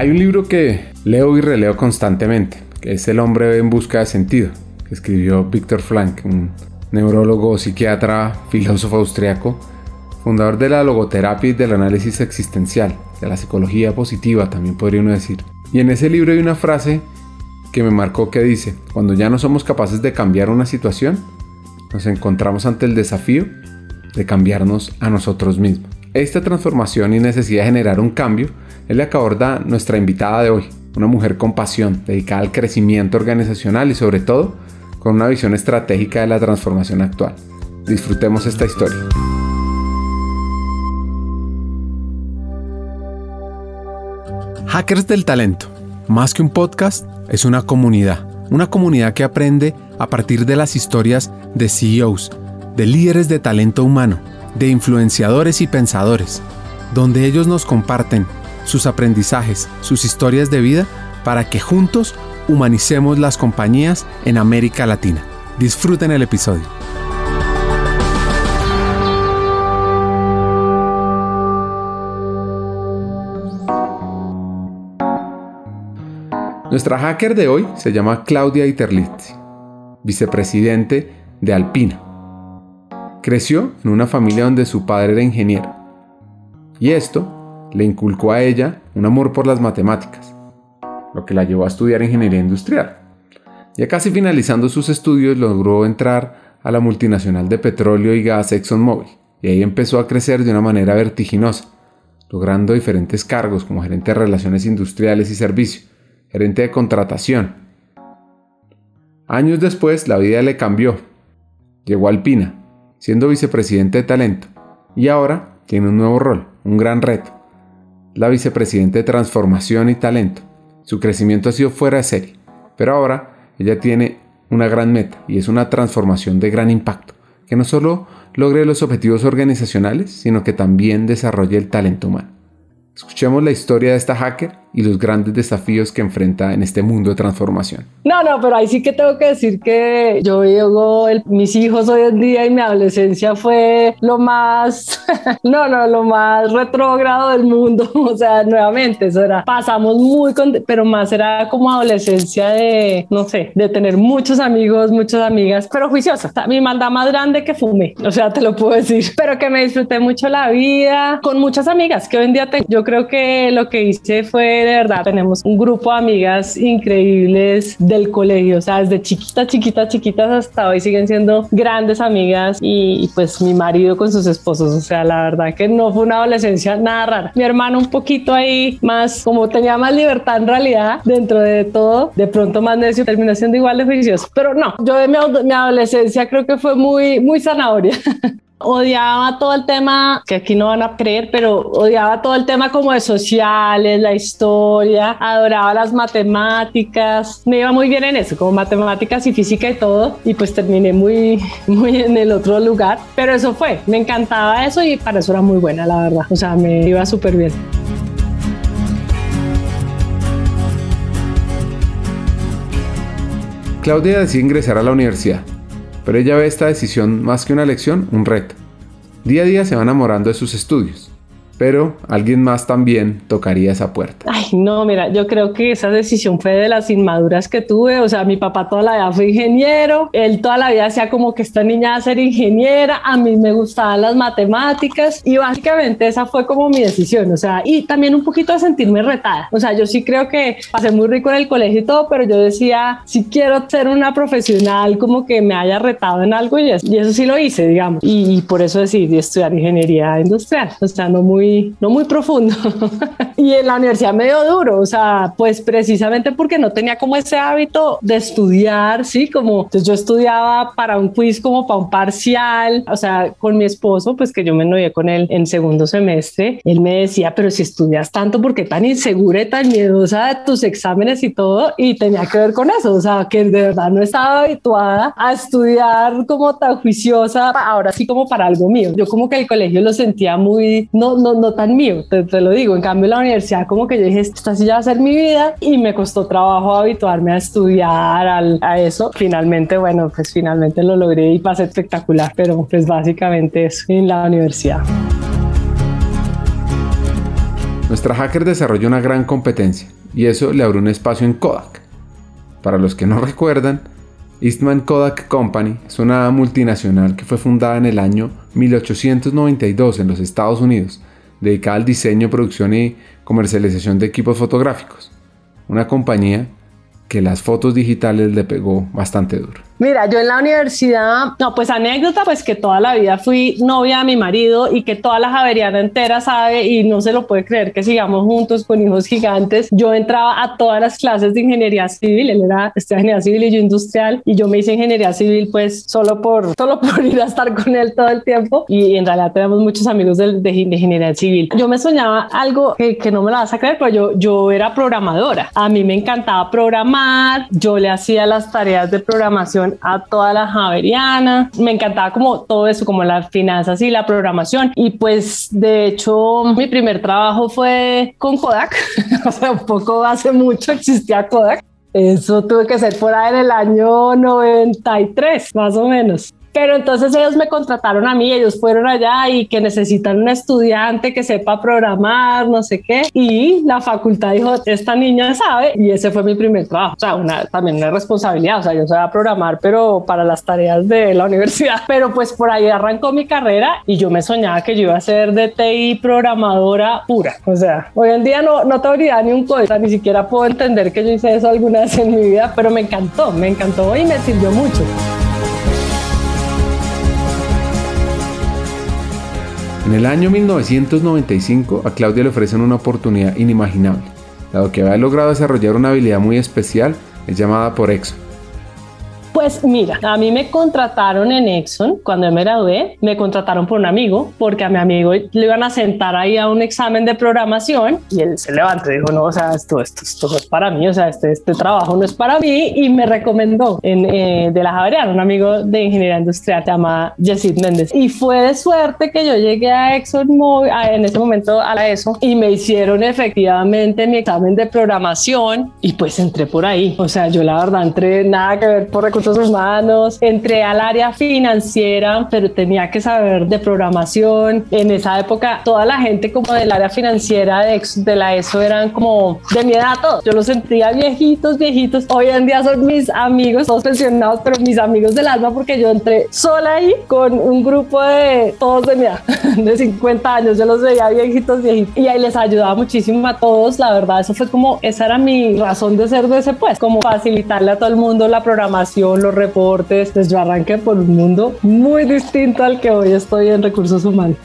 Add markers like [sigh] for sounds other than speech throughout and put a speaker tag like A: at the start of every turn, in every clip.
A: Hay un libro que leo y releo constantemente, que es El hombre en busca de sentido, que escribió Víctor Frank, un neurólogo, psiquiatra, filósofo austriaco, fundador de la logoterapia y del análisis existencial, de la psicología positiva también podría uno decir. Y en ese libro hay una frase que me marcó que dice, cuando ya no somos capaces de cambiar una situación, nos encontramos ante el desafío de cambiarnos a nosotros mismos. Esta transformación y necesidad de generar un cambio es la que aborda nuestra invitada de hoy, una mujer con pasión, dedicada al crecimiento organizacional y sobre todo con una visión estratégica de la transformación actual. Disfrutemos esta historia. Hackers del Talento, más que un podcast, es una comunidad. Una comunidad que aprende a partir de las historias de CEOs, de líderes de talento humano, de influenciadores y pensadores, donde ellos nos comparten sus aprendizajes, sus historias de vida, para que juntos humanicemos las compañías en América Latina. Disfruten el episodio. Nuestra hacker de hoy se llama Claudia Iterlizzi, vicepresidente de Alpina. Creció en una familia donde su padre era ingeniero y esto le inculcó a ella un amor por las matemáticas, lo que la llevó a estudiar ingeniería industrial. Ya casi finalizando sus estudios logró entrar a la multinacional de petróleo y gas ExxonMobil y ahí empezó a crecer de una manera vertiginosa, logrando diferentes cargos como gerente de relaciones industriales y servicios gerente de contratación. Años después la vida le cambió. Llegó a Alpina, siendo vicepresidente de talento, y ahora tiene un nuevo rol, un gran reto. La vicepresidente de transformación y talento. Su crecimiento ha sido fuera de serie, pero ahora ella tiene una gran meta y es una transformación de gran impacto, que no solo logre los objetivos organizacionales, sino que también desarrolle el talento humano. Escuchemos la historia de esta hacker y los grandes desafíos que enfrenta en este mundo de transformación.
B: No, no, pero ahí sí que tengo que decir que yo veo mis hijos hoy en día y mi adolescencia fue lo más, [laughs] no, no, lo más retrógrado del mundo. [laughs] O sea, nuevamente, eso era, pasamos muy, con, pero más era como adolescencia de, no sé, de tener muchos amigos, muchas amigas, pero juiciosa. Mi maldad más grande que fumé, o sea, te lo puedo decir, [laughs] pero que me disfruté mucho la vida con muchas amigas que hoy en día tengo. Yo creo que lo que hice fue de verdad, tenemos un grupo de amigas increíbles del colegio, o sea, desde chiquitas, chiquitas, chiquitas hasta hoy siguen siendo grandes amigas y, pues mi marido con sus esposos, o sea, la verdad que no fue una adolescencia nada rara. Mi hermano un poquito ahí más, como tenía más libertad en realidad dentro de todo, de pronto más necio, terminó siendo igual de juicioso, pero no, yo de mi, mi adolescencia creo que fue muy, muy zanahoria. [laughs] odiaba todo el tema, que aquí no van a creer, pero odiaba todo el tema como de sociales, la historia, adoraba las matemáticas, me iba muy bien en eso, como matemáticas y física y todo, y pues terminé muy, [laughs] muy en el otro lugar, pero eso fue, me encantaba eso y para eso era muy buena, la verdad, o sea, me iba súper bien.
A: Claudia decide ingresar a la universidad pero ella ve esta decisión más que una lección, un reto. Día a día se va enamorando de sus estudios pero alguien más también tocaría esa puerta.
B: Ay, no, mira, yo creo que esa decisión fue de las inmaduras que tuve. O sea, mi papá toda la vida fue ingeniero, él toda la vida hacía como que esta niña va a ser ingeniera, a mí me gustaban las matemáticas y básicamente esa fue como mi decisión. O sea, y también un poquito de sentirme retada. O sea, yo sí creo que pasé muy rico en el colegio y todo, pero yo decía, si quiero ser una profesional como que me haya retado en algo y eso, y eso sí lo hice, digamos. Y, y por eso decidí estudiar ingeniería industrial. O sea, no muy no muy profundo. [laughs] y en la universidad medio duro, o sea, pues precisamente porque no tenía como ese hábito de estudiar, sí, como entonces yo estudiaba para un quiz como para un parcial, o sea, con mi esposo, pues que yo me novié con él en segundo semestre, él me decía, pero si estudias tanto, ¿por qué tan insegura y tan miedosa de tus exámenes y todo? Y tenía que ver con eso, o sea, que de verdad no estaba habituada a estudiar como tan juiciosa, ahora sí como para algo mío. Yo como que el colegio lo sentía muy, no, no, no tan mío, te, lo digo. En cambio, la universidad, como que yo dije, esta sí ya va a ser mi vida y me costó trabajo habituarme a estudiar a eso. Finalmente, bueno, pues finalmente lo logré y pasé espectacular, pero pues básicamente eso en la universidad.
A: Nuestra hacker desarrolló una gran competencia y eso le abrió un espacio en Kodak. Para los que no recuerdan, Eastman Kodak Company es una multinacional que fue fundada en el año 1892 en los Estados Unidos, dedicada al diseño, producción y comercialización de equipos fotográficos. Una compañía que las fotos digitales le pegó bastante duro.
B: Mira, yo en la universidad, no, pues anécdota, pues que toda la vida fui novia de mi marido y que toda la Javeriana entera sabe y no se lo puede creer que sigamos juntos con hijos gigantes. Yo entraba a todas las clases de ingeniería civil, él era de ingeniería civil y yo industrial y yo me hice ingeniería civil pues solo por, [laughs] solo por ir a estar con él todo el tiempo y en realidad tenemos muchos amigos de, de, ingeniería civil. Yo me soñaba algo que, que no me lo vas a creer, pero yo, yo era programadora. A mí me encantaba programar, yo le hacía las tareas de programación a toda la Javeriana. Me encantaba como todo eso, como las finanzas y la programación. Y pues de hecho mi primer trabajo fue con Kodak, [laughs] o sea, un poco hace mucho existía Kodak. Eso tuve que ser por ahí en el año 93, más o menos. Pero entonces ellos me contrataron a mí, ellos fueron allá y que necesitan un estudiante que sepa programar, no sé qué. Y la facultad dijo, esta niña sabe, y ese fue mi primer trabajo. O sea, una, también una responsabilidad, o sea, yo sabía programar, pero para las tareas de la [laughs] universidad. Pero pues por ahí arrancó mi carrera y yo me soñaba que yo iba a ser de TI programadora pura. O sea, hoy en día no, no te olvidas ni un código, ni siquiera puedo entender que yo hice eso alguna vez en mi vida, pero me encantó, me encantó y me sirvió mucho.
A: En el año 1995 a Claudia le ofrecen una oportunidad inimaginable, dado que había logrado desarrollar una habilidad muy especial, es llamada por Exxon.
B: Pues mira, a mí me contrataron en Exxon cuando me gradué, me contrataron por un amigo, porque a mi amigo le iban a sentar ahí a un examen de programación y él se levantó y dijo, no, o sea, esto, esto, esto es para mí, o sea, este, este trabajo no es para mí y me recomendó en, eh, de la Javeriana, un amigo de ingeniería industrial, se llama Jessit Méndez. Y fue de suerte que yo llegué a Exxon en ese momento a la ESO y me hicieron efectivamente mi examen de programación y pues entré por ahí. O sea, yo la verdad entré nada que ver por recursos humanos, entré al área financiera, pero tenía que saber de programación. En esa época, toda la gente como del área financiera de, de la ESO eran como de mi edad todos. Yo los sentía viejitos, viejitos. Hoy en día son mis amigos, todos pensionados, pero mis amigos del alma porque yo entré sola ahí con un grupo de todos de mi edad, [laughs] de 50 años. Yo los veía viejitos, viejitos. Y ahí les ayudaba muchísimo a todos. La verdad, eso fue como, esa era mi razón de ser de ese pues, como facilitarle a todo el mundo la programación, los reportes, pues yo arranqué por un mundo muy distinto al que hoy estoy en recursos humanos.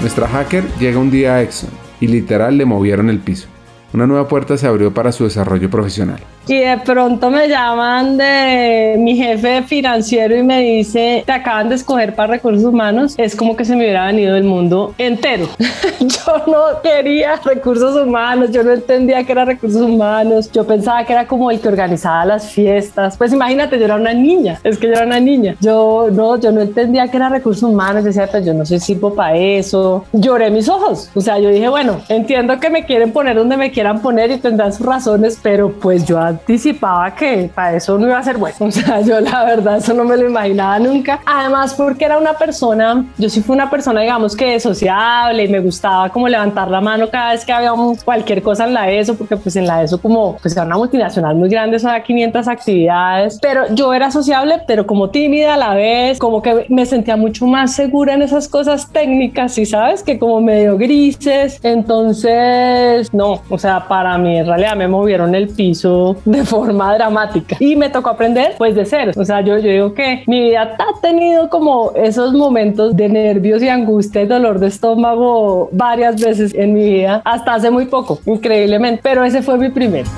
A: Nuestra hacker llega un día a Exxon y literal le movieron el piso. Una nueva puerta se abrió para su desarrollo profesional
B: y de pronto me llaman de mi jefe financiero y me dice, te acaban de escoger para recursos humanos, es como que se me hubiera venido el mundo entero. [laughs] yo no quería recursos humanos, yo no entendía que era recursos humanos, yo pensaba que era como el que organizaba las fiestas, pues imagínate, yo era una niña, es que yo era una niña, yo no, yo no entendía que era recursos humanos, decía, pues yo no soy sirvo para eso, lloré mis ojos, o sea, yo dije, bueno, entiendo que me quieren poner donde me quieran poner y tendrán sus razones, pero pues yo anticipaba que para eso no iba a ser bueno. [laughs] O sea, yo la verdad eso no me lo imaginaba nunca. Además, porque era una persona, yo sí fui una persona, digamos que sociable y me gustaba como levantar la mano cada vez que había cualquier cosa en la ESO, porque pues en la ESO como pues era una multinacional muy grande, eso era 500 actividades, pero yo era sociable, pero como tímida a la vez, como que me sentía mucho más segura en esas cosas técnicas, y sabes, que como medio grises. Entonces, no, o sea, para mí en realidad me movieron el piso de forma dramática y me tocó aprender pues de cero. O sea, yo, yo digo que mi vida ha tenido como esos momentos de nervios y angustia y dolor de estómago varias veces en mi vida, hasta hace muy poco, increíblemente, pero ese fue mi primero.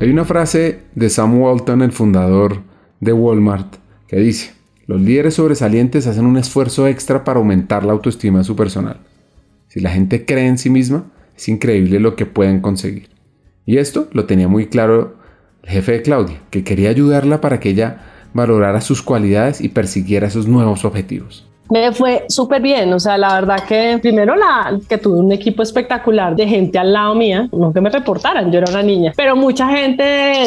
A: Hay una frase de Sam Walton, el fundador de Walmart, que dice, los líderes sobresalientes hacen un esfuerzo extra para aumentar la autoestima de su personal. Si la gente cree en sí misma, es increíble lo que pueden conseguir. Y esto lo tenía muy claro el jefe de Claudia, que quería ayudarla para que ella valorara sus cualidades y persiguiera sus nuevos objetivos.
B: Me fue súper bien, o sea, la verdad que primero la que tuve un equipo espectacular de gente al lado mía, no que me reportaran, yo era una niña, pero mucha gente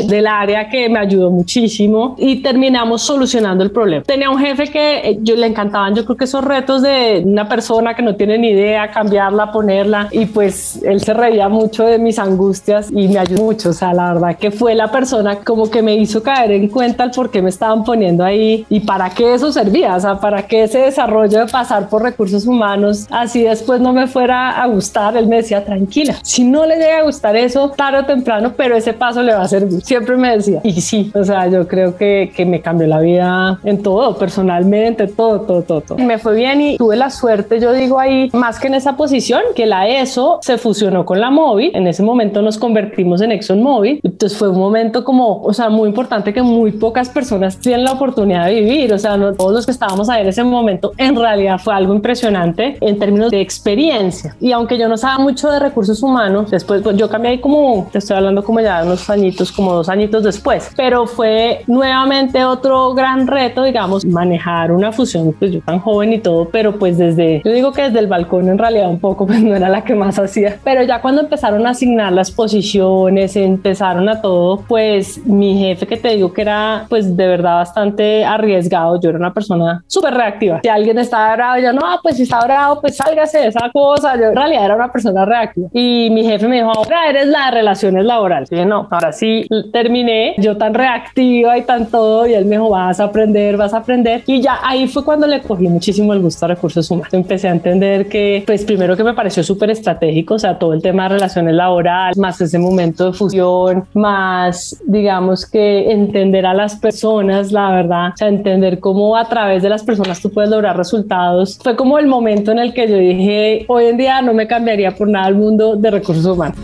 B: del área que me ayudó muchísimo y terminamos solucionando el problema. Tenía un jefe que eh, yo le encantaban, yo creo que esos retos de una persona que no tiene ni idea, cambiarla, ponerla y pues él se reía mucho de mis angustias y me ayudó mucho, o sea, la verdad que fue la persona como que me hizo caer en cuenta el por qué me estaban poniendo ahí y para qué eso servía, o sea, para qué ese desarrollo de pasar por recursos humanos así después no me fuera a gustar, él me decía, tranquila, si no le llega a gustar eso tarde o temprano, pero ese paso le va a servir, siempre me decía, y sí, o sea, yo creo que, que me cambió la vida en todo, personalmente, todo, todo, todo, todo. Me fue bien y tuve la suerte, yo digo ahí, más que en esa posición, que la ESO se fusionó con la móvil, en ese momento nos convertimos en ExxonMobil, entonces fue un momento como, o sea, muy importante que muy pocas personas tienen la oportunidad de vivir, o sea, no, todos los que estábamos ahí en ese momento, en realidad fue algo impresionante en términos de experiencia. Y aunque yo no sabía mucho de recursos humanos, después pues, yo cambié ahí como, te estoy hablando como ya unos añitos, como dos añitos después, pero fue nuevamente otro gran reto, digamos, manejar una fusión, pues yo tan joven y todo, pero pues desde, yo digo que desde el balcón en realidad un poco, [laughs] pues no era la que más hacía, pero ya cuando empezaron a asignar las posiciones, empezaron a todo, pues mi jefe que te digo que era pues de verdad bastante arriesgado, yo era una persona súper reactiva. Si alguien estaba bravo, yo no, pues si está bravo, pues sálgase de esa cosa. Yo en realidad era una persona reactiva. Y mi jefe me dijo, ahora eres la de relaciones laborales. Y dije, no, ahora sí terminé, yo tan reactiva y tan todo. Y él me dijo, vas a aprender, vas a aprender. Y ya ahí fue cuando le cogí muchísimo el gusto a recursos humanos. Empecé a entender que, pues primero que me pareció súper estratégico, o sea, todo el tema de relaciones laborales, más ese momento de fusión, más, digamos que entender a las personas, la verdad, o sea, entender cómo a través de las personas tú puedes lograr resultados. Fue como el momento en el que yo dije, hoy en día no me cambiaría por nada el mundo de recursos humanos.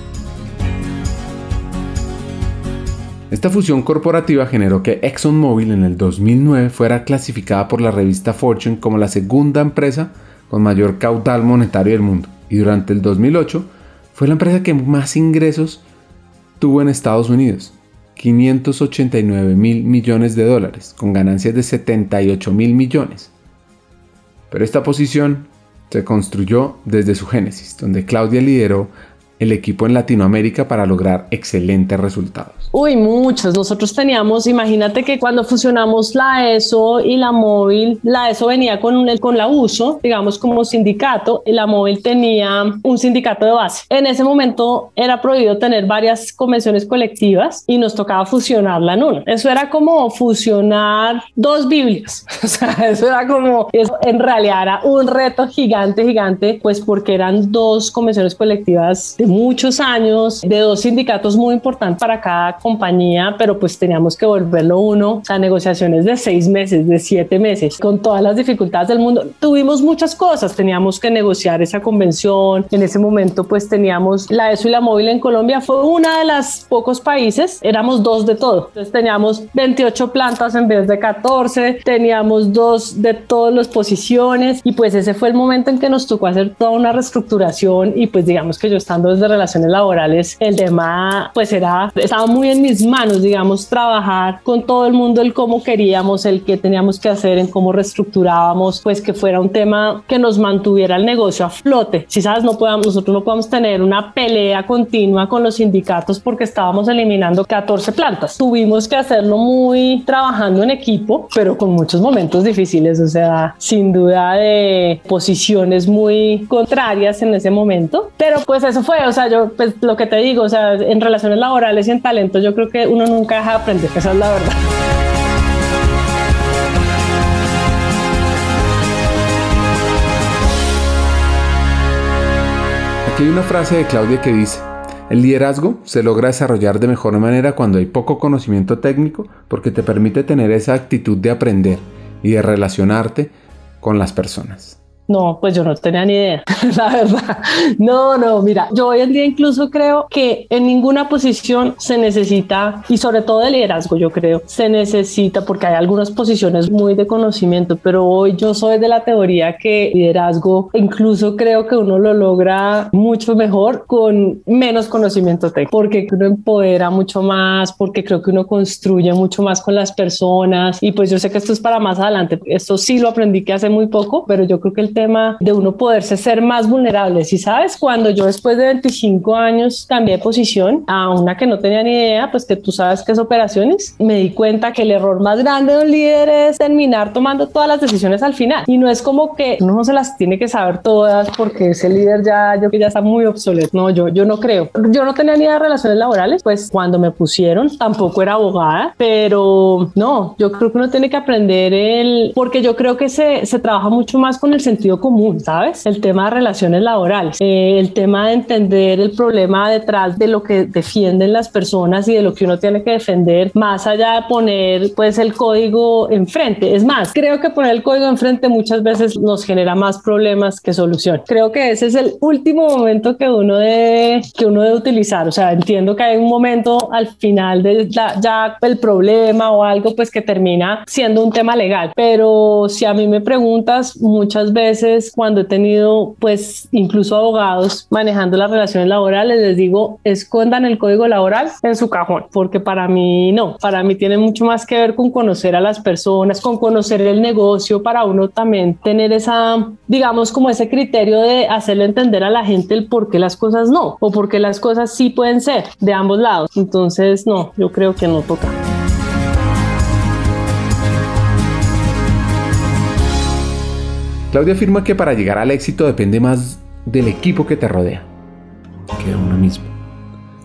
A: Esta fusión corporativa generó que ExxonMobil en el 2009 fuera clasificada por la revista Fortune como la segunda empresa con mayor caudal monetario del mundo y durante el 2008 fue la empresa que más ingresos tuvo en Estados Unidos, 589 mil millones de dólares, con ganancias de 78 mil millones. Pero esta posición se construyó desde su génesis, donde Claudia lideró el equipo en Latinoamérica para lograr excelentes resultados?
B: Uy, muchos. Nosotros teníamos, imagínate que cuando fusionamos la ESO y la móvil, la ESO venía con, con la USO, digamos como sindicato, y la móvil tenía un sindicato de base. En ese momento era prohibido tener varias convenciones colectivas y nos tocaba fusionarla en una. Eso era como fusionar dos Biblias. [laughs] O sea, eso era como, eso en realidad era un reto gigante, gigante, pues porque eran dos convenciones colectivas de muchos años, de dos sindicatos muy importantes para cada compañía, pero pues teníamos que volverlo uno. A negociaciones de seis meses, de siete meses, con todas las dificultades del mundo. Tuvimos muchas cosas, teníamos que negociar esa convención. En ese momento pues teníamos la ESO y la móvil en Colombia, fue una de las pocos países, éramos dos de todo. Entonces teníamos 28 plantas en vez de 14, teníamos dos de todas las posiciones. Y pues ese fue el momento en que nos tocó hacer toda una reestructuración. Y pues digamos que yo estando de relaciones laborales, el tema pues era, estaba muy en mis manos, digamos, trabajar con todo el mundo el cómo queríamos, el que teníamos que hacer, en cómo reestructurábamos, pues que fuera un tema que nos mantuviera el negocio a flote. Si sabes, no podamos, nosotros no podemos tener una pelea continua con los sindicatos porque estábamos eliminando 14 plantas. Tuvimos que hacerlo muy trabajando en equipo, pero con muchos momentos difíciles, o sea, sin duda de posiciones muy contrarias en ese momento, pero pues eso fue, o sea, yo, pues lo que te digo, o sea, en relaciones laborales y en talento, yo creo que uno nunca deja de aprender, esa es la verdad.
A: Aquí hay una frase de Claudia que dice, el liderazgo se logra desarrollar de mejor manera cuando hay poco conocimiento técnico porque te permite tener esa actitud de aprender y de relacionarte con las personas.
B: No, pues yo no tenía ni idea, [laughs] la verdad. No, no, mira, yo hoy en día incluso creo que en ninguna posición se necesita, y sobre todo de liderazgo, yo creo, se necesita, porque hay algunas posiciones muy de conocimiento, pero hoy yo soy de la teoría que liderazgo, incluso creo que uno lo logra mucho mejor con menos conocimiento técnico, porque uno empodera mucho más, porque creo que uno construye mucho más con las personas, y pues yo sé que esto es para más adelante, esto sí lo aprendí que hace muy poco, pero yo creo que el tema de uno poderse ser más vulnerable, si sabes, cuando yo después de 25 años cambié de posición a una que no tenía ni idea, pues que tú sabes que es operaciones, me di cuenta que el error más grande de un líder es terminar tomando todas las decisiones al final. Y no es como que uno no se las tiene que saber todas porque ese líder ya, yo que ya está muy obsoleto. No, yo, yo no creo. Yo no tenía ni idea de relaciones laborales, pues cuando me pusieron tampoco era abogada, pero no, yo creo que uno tiene que aprender el, porque yo creo que se, se trabaja mucho más con el sentido común, ¿sabes? El tema de relaciones laborales, eh, el tema de entender el problema detrás de lo que defienden las personas y de lo que uno tiene que defender, más allá de poner pues el código enfrente. Es más, creo que poner el código enfrente muchas veces nos genera más problemas que solución. Creo que ese es el último momento que uno debe, que uno debe utilizar. O sea, entiendo que hay un momento al final de ya el problema o algo pues que termina siendo un tema legal. Pero si a mí me preguntas, muchas veces cuando he tenido pues incluso abogados manejando las relaciones laborales, les digo, escondan el código laboral en su cajón, porque para mí no, para mí tiene mucho más que ver con conocer a las personas, con conocer el negocio, para uno también tener esa, digamos, como ese criterio de hacerle entender a la gente el por qué las cosas no, o por qué las cosas sí pueden ser de ambos lados. Entonces, no, yo creo que no toca.
A: Claudia afirma que para llegar al éxito depende más del equipo que te rodea que de uno mismo.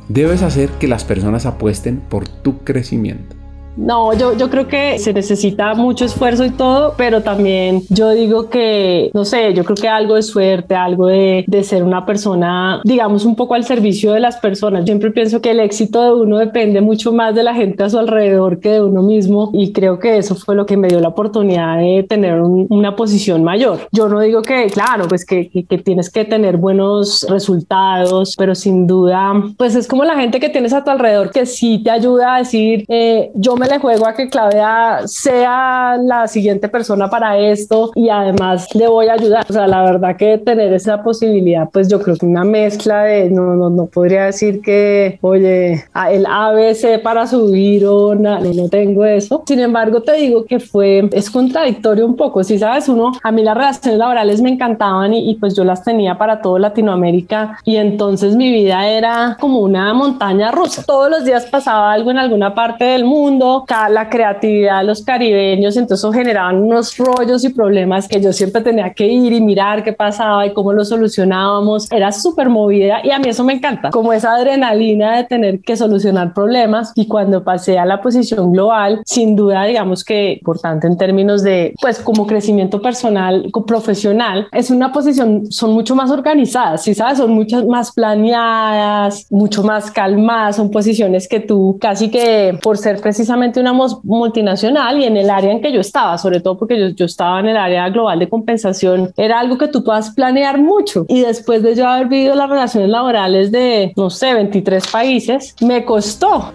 A: Debes hacer que las personas apuesten por tu crecimiento.
B: No, yo, yo creo que se necesita mucho esfuerzo y todo, pero también yo digo que, no sé, yo creo que algo de suerte, algo de, de ser una persona, digamos, un poco al servicio de las personas. Siempre pienso que el éxito de uno depende mucho más de la gente a su alrededor que de uno mismo y creo que eso fue lo que me dio la oportunidad de tener una posición mayor. Yo no digo que, claro, pues que, que, tienes que tener buenos resultados, pero sin duda, pues es como la gente que tienes a tu alrededor que sí te ayuda a decir, eh, yo me le juego a que Claudia sea la siguiente persona para esto y además le voy a ayudar. O sea, la verdad que tener esa posibilidad, pues yo creo que una mezcla de, no, no, no podría decir que, oye, el ABC para subir o nada, no tengo eso. Sin embargo, te digo que fue, es contradictorio un poco. Si sabes, uno, a mí las relaciones laborales me encantaban y, y pues yo las tenía para todo Latinoamérica y entonces mi vida era como una montaña rusa. Todos los días pasaba algo en alguna parte del mundo la creatividad de los caribeños, entonces generaban unos rollos y problemas que yo siempre tenía que ir y mirar qué pasaba y cómo lo solucionábamos. Era súper movida y a mí eso me encanta, como esa adrenalina de tener que solucionar problemas. Y cuando pasé a la posición global, sin duda, digamos que importante en términos de, pues, como crecimiento personal, profesional, es una posición, son mucho más organizadas, si sabes, son muchas más planeadas, mucho más calmadas, son posiciones que tú casi que por ser precisamente una multinacional y en el área en que yo estaba, sobre todo porque yo, yo estaba en el área global de compensación, era algo que tú puedas planear mucho. Y después de yo haber vivido las relaciones laborales de, no sé, 23 países, me costó.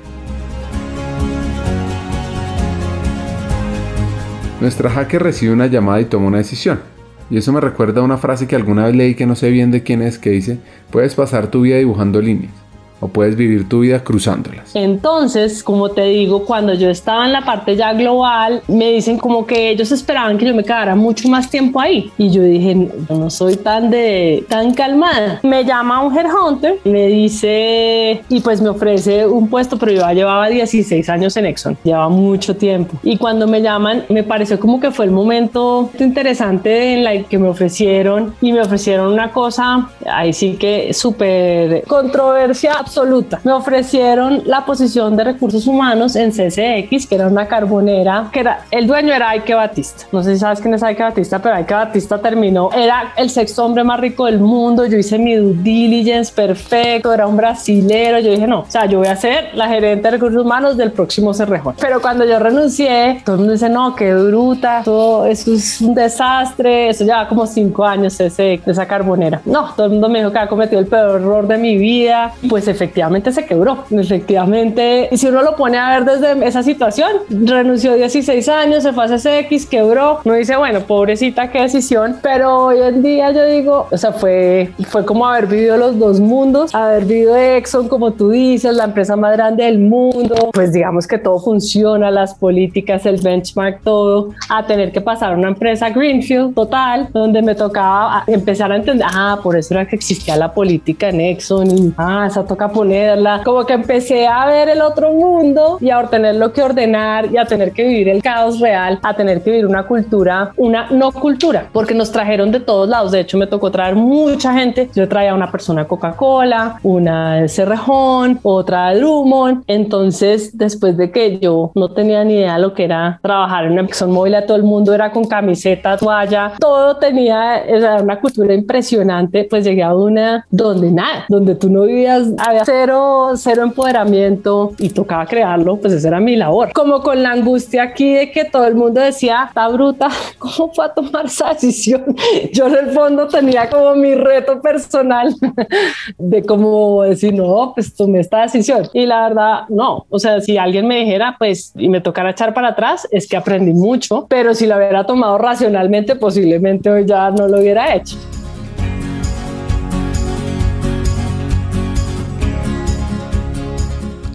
A: Nuestra hacker recibe una llamada y toma una decisión. Y eso me recuerda a una frase que alguna vez leí que no sé bien de quién es, que dice, puedes pasar tu vida dibujando líneas o puedes vivir tu vida cruzándolas.
B: Entonces, como te digo, cuando yo estaba en la parte ya global, me dicen como que ellos esperaban que yo me quedara mucho más tiempo ahí. Y yo dije, yo no soy tan de tan calmada. Me llama un headhunter, me dice y pues me ofrece un puesto, pero yo ya llevaba 16 años en Exxon, llevaba mucho tiempo. Y cuando me llaman, me pareció como que fue el momento interesante en la que me ofrecieron y me ofrecieron una cosa ahí sí que súper controversial absoluta. Me ofrecieron la posición de recursos humanos en CCX, que era una carbonera, que era, el dueño era Ike Batista. No sé si sabes quién es Ike Batista, pero Ike Batista terminó, era el sexto hombre más rico del mundo. Yo hice mi due diligence perfecto, era un brasilero. Yo dije, no, o sea, yo voy a ser la gerente de recursos humanos del próximo Cerrejón. Pero cuando yo renuncié, todo el mundo dice, no, qué bruta, todo eso es un desastre. Eso lleva como cinco años ese, esa carbonera. No, todo el mundo me dijo que había cometido el peor error de mi vida. Pues efectivamente se quebró. Efectivamente, y si uno lo pone a ver desde esa situación, renunció 16 años, se fue a CSX, quebró. No dice, bueno, pobrecita, qué decisión. Pero hoy en día yo digo, o sea, fue, fue como haber vivido los dos mundos, haber vivido Exxon, como tú dices, la empresa más grande del mundo. Pues digamos que todo funciona, las políticas, el benchmark, todo, a tener que pasar a una empresa Greenfield total, donde me tocaba empezar a entender, ah, por eso era que existía la política en Exxon y, ah, esa toca ponerla. Como que empecé a ver el otro mundo y a tener lo que ordenar y a tener que vivir el caos real, a tener que vivir una cultura, una no cultura, porque nos trajeron de todos lados. De hecho, me tocó traer mucha gente. Yo traía una persona Coca-Cola, una de Cerrejón, otra de Drummond. Entonces, después de que yo no tenía ni idea lo que era trabajar en una ExxonMobil, a todo el mundo era con camiseta, toalla, todo tenía era una cultura impresionante. Pues llegué a una donde nada, donde tú no vivías, había cero, cero empoderamiento y tocaba crearlo, pues esa era mi labor. Como con la angustia aquí de que todo el mundo decía, está bruta, [laughs] ¿cómo fue a tomar esa decisión? [laughs] Yo en el fondo tenía como mi reto personal [laughs] de cómo decir, no, pues tomé esta decisión. Y la verdad, no, o sea, si alguien me dijera, pues, y me tocara echar para atrás, es que aprendí mucho, pero si lo hubiera tomado racionalmente, posiblemente hoy ya no lo hubiera hecho.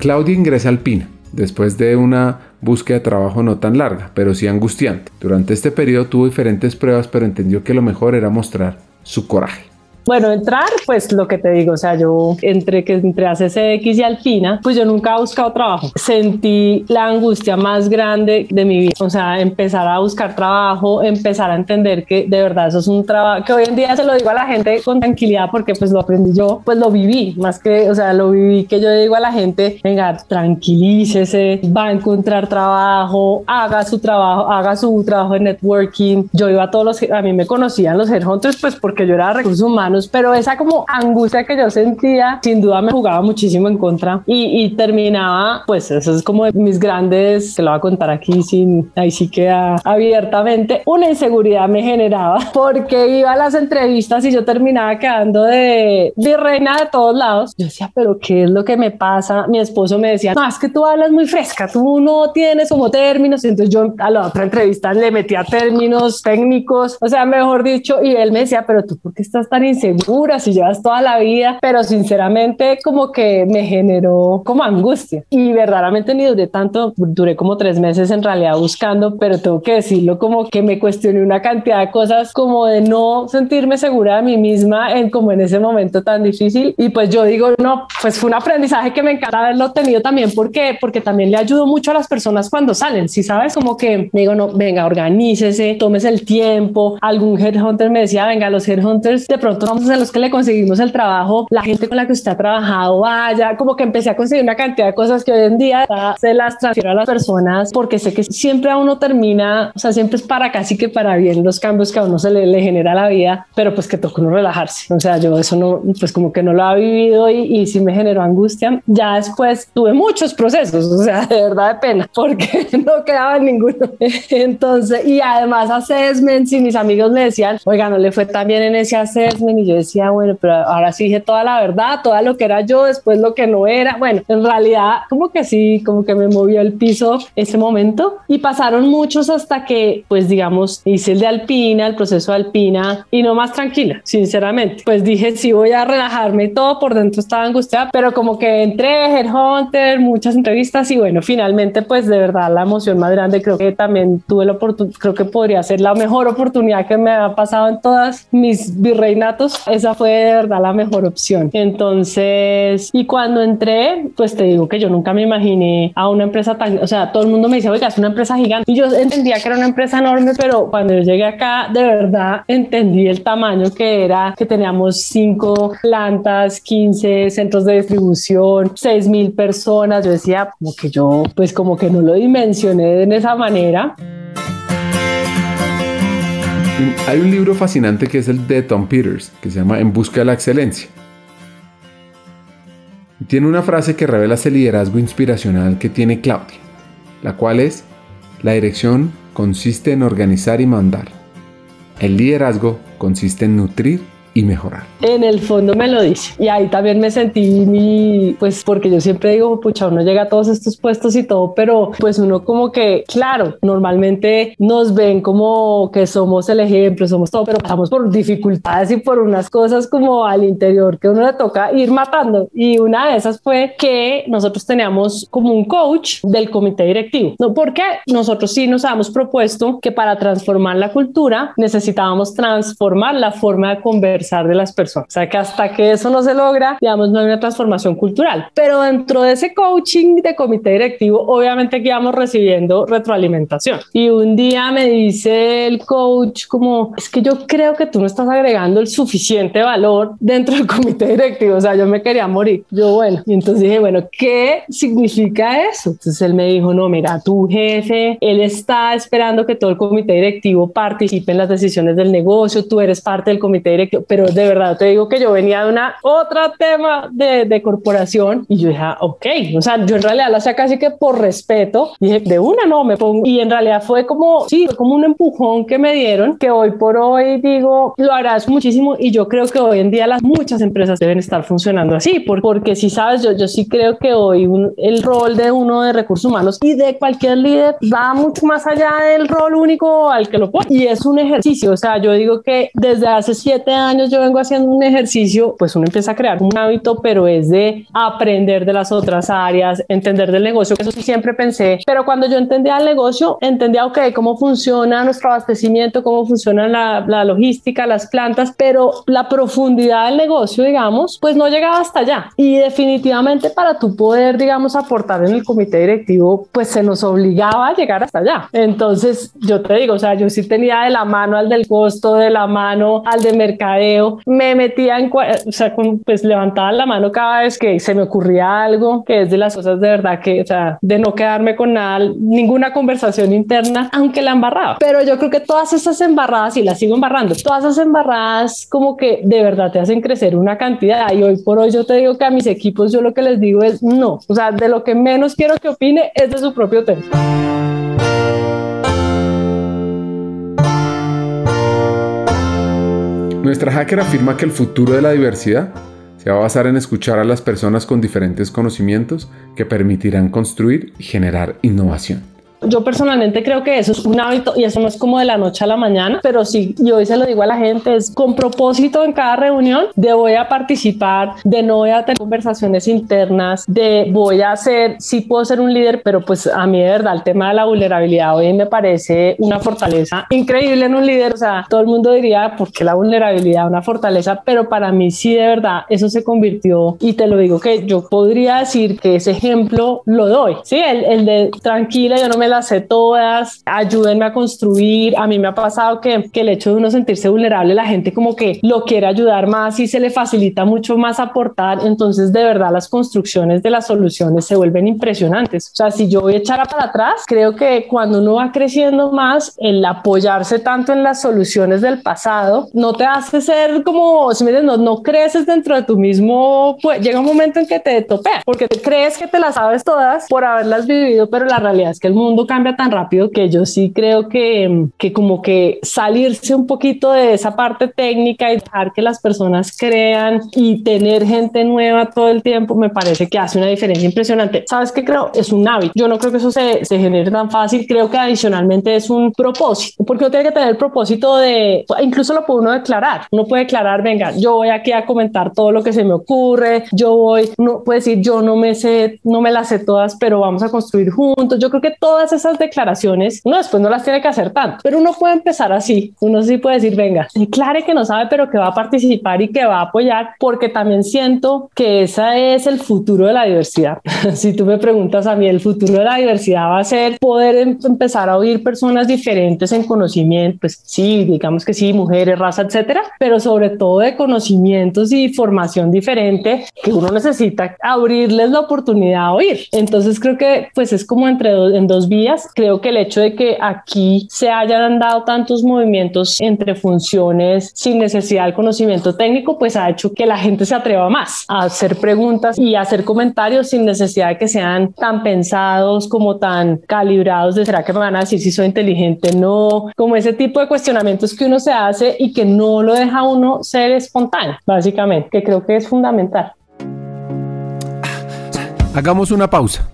A: Claudia ingresa al PINA después de una búsqueda de trabajo no tan larga, pero sí angustiante. Durante este periodo tuvo diferentes pruebas, pero entendió que lo mejor era mostrar su coraje.
B: Bueno, entrar, pues lo que te digo, o sea, yo entre que entré a CCX y Alpina, pues yo nunca he buscado trabajo. Sentí la angustia más grande de mi vida, o sea, empezar a buscar trabajo, empezar a entender que de verdad eso es un trabajo que hoy en día se lo digo a la gente con tranquilidad porque pues lo aprendí yo, pues lo viví, más que, o sea, lo viví que yo digo a la gente, venga, tranquilícese, va a encontrar trabajo, haga su trabajo, haga su trabajo de networking. Yo iba a todos los, a mí me conocían los headhunters pues porque yo era recursos humanos pero esa como angustia que yo sentía, sin duda me jugaba muchísimo en contra y, terminaba, pues eso es como mis grandes, que lo voy a contar aquí sin, ahí sí queda abiertamente, una inseguridad me generaba [laughs] porque iba a las entrevistas y yo terminaba quedando de, de reina de todos lados. Yo decía, pero ¿qué es lo que me pasa? Mi esposo me decía, no, es que tú hablas muy fresca, tú no tienes como términos. Entonces yo a la otra entrevista le metía términos técnicos, o sea, mejor dicho, y él me decía, pero tú, ¿por qué estás tan inseguro? Segura, si llevas toda la vida, pero sinceramente como que me generó como angustia. Y verdaderamente ni duré tanto, duré como tres meses en realidad buscando, pero tengo que decirlo como que me cuestioné una cantidad de cosas como de no sentirme segura de mí misma en como en ese momento tan difícil. Y pues yo digo, no, pues fue un aprendizaje que me encanta haberlo tenido también porque porque también le ayudo mucho a las personas cuando salen, si sabes como que me digo, no, venga, organícese, tomes el tiempo, algún headhunter me decía, venga, los headhunters de pronto a los que le conseguimos el trabajo, la gente con la que usted ha trabajado vaya, como que empecé a conseguir una cantidad de cosas que hoy en día se las transfiero a las personas porque sé que siempre a uno termina, o sea, siempre es para casi que para bien los cambios que a uno se le, le genera la vida, pero pues que toca uno relajarse. O sea, yo eso no, pues como que no lo ha vivido y, y sí me generó angustia. Ya después tuve muchos procesos, o sea, [laughs] de verdad de pena, porque [laughs] no quedaba ninguno. Entonces, y además assessments y mis amigos me decían, oiga, no le fue tan bien en ese assessment yo decía, bueno, pero ahora sí dije toda la verdad, toda lo que era yo, después lo que no era. Bueno, en realidad como que sí, como que me movió el piso ese momento y pasaron muchos hasta que, pues digamos, hice el de Alpina, el proceso de Alpina y no más tranquila, sinceramente. Pues dije, sí, voy a relajarme y todo, por dentro estaba angustiada, pero como que entré, Headhunter, muchas entrevistas y bueno, finalmente pues de verdad la emoción más grande creo que también tuve la oportunidad, creo que podría ser la mejor oportunidad que me ha pasado en todas mis virreinatos esa fue de verdad la mejor opción. Entonces, y cuando entré, pues te digo que yo nunca me imaginé a una empresa tan, o sea, todo el mundo me dice, oiga, es una empresa gigante. Y yo entendía que era una empresa enorme, pero cuando yo llegué acá, de verdad entendí el tamaño que era, que teníamos cinco plantas, 15 centros de distribución, 6 mil personas. Yo decía, como que yo, pues como que no lo dimensioné de esa manera.
A: Hay un libro fascinante que es el de Tom Peters, que se llama En Busca de la Excelencia. Tiene una frase que revela ese liderazgo inspiracional que tiene Claudia, la cual es, la dirección consiste en organizar y mandar. El liderazgo consiste en nutrir y mejorar.
B: En el fondo me lo dice. Y ahí también me sentí, pues porque yo siempre digo, pucha, uno llega a todos estos puestos y todo, pero pues uno como que, claro, normalmente nos ven como que somos el ejemplo, somos todo, pero pasamos por dificultades y por unas cosas como al interior que uno le toca ir matando. Y una de esas fue que nosotros teníamos como un coach del comité directivo. ¿No? Porque nosotros sí nos habíamos propuesto que para transformar la cultura necesitábamos transformar la forma de conversar de las personas. O sea, que hasta que eso no se logra, digamos, no hay una transformación cultural. Pero dentro de ese coaching de comité directivo, obviamente que íbamos recibiendo retroalimentación. Y un día me dice el coach como, es que yo creo que tú no estás agregando el suficiente valor dentro del comité directivo. O sea, yo me quería morir. Yo, bueno, y entonces dije, bueno, ¿qué significa eso? Entonces él me dijo, no, mira, tu jefe, él está esperando que todo el comité directivo participe en las decisiones del negocio, tú eres parte del comité directivo, pero de verdad te digo que yo venía de una otra tema de, de corporación y yo dije, ah, ok, o sea, yo en realidad la hacía casi que por respeto, dije, de una no me pongo, y en realidad fue como, sí, fue como un empujón que me dieron, que hoy por hoy digo, lo agradezco muchísimo y yo creo que hoy en día las muchas empresas deben estar funcionando así, porque si sabes, yo, yo sí creo que hoy el rol de uno de recursos humanos y de cualquier líder va mucho más allá del rol único al que lo pone y es un ejercicio, o sea, yo digo que desde hace siete años yo vengo haciendo un ejercicio, pues uno empieza a crear un hábito, pero es de aprender de las otras áreas, entender del negocio, eso sí siempre pensé, pero cuando yo entendía el negocio, entendía, ok, cómo funciona nuestro abastecimiento, cómo funciona la, la logística, las plantas, pero la profundidad del negocio, digamos, pues no llegaba hasta allá. Y definitivamente para tu poder, digamos, aportar en el comité directivo, pues se nos obligaba a llegar hasta allá. Entonces, yo te digo, o sea, yo sí tenía de la mano al del costo, de la mano al de mercadeo, me metía en, o sea, pues levantaba la mano cada vez que se me ocurría algo, que es de las cosas de verdad que, o sea, de no quedarme con nada, ninguna conversación interna, aunque la embarraba. Pero yo creo que todas esas embarradas, y las sigo embarrando, todas esas embarradas como que de verdad te hacen crecer una cantidad. Y hoy por hoy yo te digo que a mis equipos yo lo que les digo es no, o sea, de lo que menos quiero que opine es de su propio tema.
A: Nuestra hacker afirma que el futuro de la diversidad se va a basar en escuchar a las personas con diferentes conocimientos que permitirán construir y generar innovación.
B: Yo personalmente creo que eso es un hábito y eso no es como de la noche a la mañana, pero sí, yo hoy se lo digo a la gente, es con propósito en cada reunión de voy a participar, de no voy a tener conversaciones internas, de voy a ser, sí puedo ser un líder, pero pues a mí de verdad el tema de la vulnerabilidad hoy me parece una fortaleza increíble en un líder, o sea, todo el mundo diría, ¿por qué la vulnerabilidad una fortaleza? Pero para mí sí de verdad eso se convirtió y te lo digo que yo podría decir que ese ejemplo lo doy, sí, el, el de tranquila, yo no me las sé todas, ayúdenme a construir. A mí me ha pasado que, que el hecho de uno sentirse vulnerable, la gente como que lo quiere ayudar más y se le facilita mucho más aportar. Entonces, de verdad, las construcciones de las soluciones se vuelven impresionantes. O sea, si yo voy a echar para atrás, creo que cuando uno va creciendo más, el apoyarse tanto en las soluciones del pasado no te hace ser como, si me no, no creces dentro de tu mismo, pues llega un momento en que te topea, porque te crees que te las sabes todas por haberlas vivido, pero la realidad es que el mundo cambia tan rápido que yo sí creo que, que como que salirse un poquito de esa parte técnica y dejar que las personas crean y tener gente nueva todo el tiempo me parece que hace una diferencia impresionante. ¿Sabes qué creo? Es un hábito. Yo no creo que eso se, se genere tan fácil. Creo que adicionalmente es un propósito, porque uno tiene que tener el propósito de, incluso lo puede uno declarar. Uno puede declarar, venga, yo voy aquí a comentar todo lo que se me ocurre, yo voy, uno puede decir, yo no me sé, no me las sé todas, pero vamos a construir juntos. Yo creo que todas esas declaraciones, uno después no las tiene que hacer tanto, pero uno puede empezar así. Uno sí puede decir, venga, declare que no sabe, pero que va a participar y que va a apoyar, porque también siento que ese es el futuro de la diversidad. [laughs] si tú me preguntas a mí, el futuro de la diversidad va a ser poder em, empezar a oír personas diferentes en conocimiento, pues sí, digamos que sí, mujeres, raza, etcétera, pero sobre todo de conocimientos y formación diferente que uno necesita abrirles la oportunidad a oír. Entonces creo que pues es como entre en dos vías. Creo que el hecho de que aquí se hayan dado tantos movimientos entre funciones sin necesidad del conocimiento técnico, pues ha hecho que la gente se atreva más a hacer preguntas y hacer comentarios sin necesidad de que sean tan pensados como tan calibrados de será que me van a decir si soy inteligente, no, como ese tipo de cuestionamientos que uno se hace y que no lo deja uno ser espontáneo, básicamente, que creo que es fundamental.
A: Hagamos una pausa.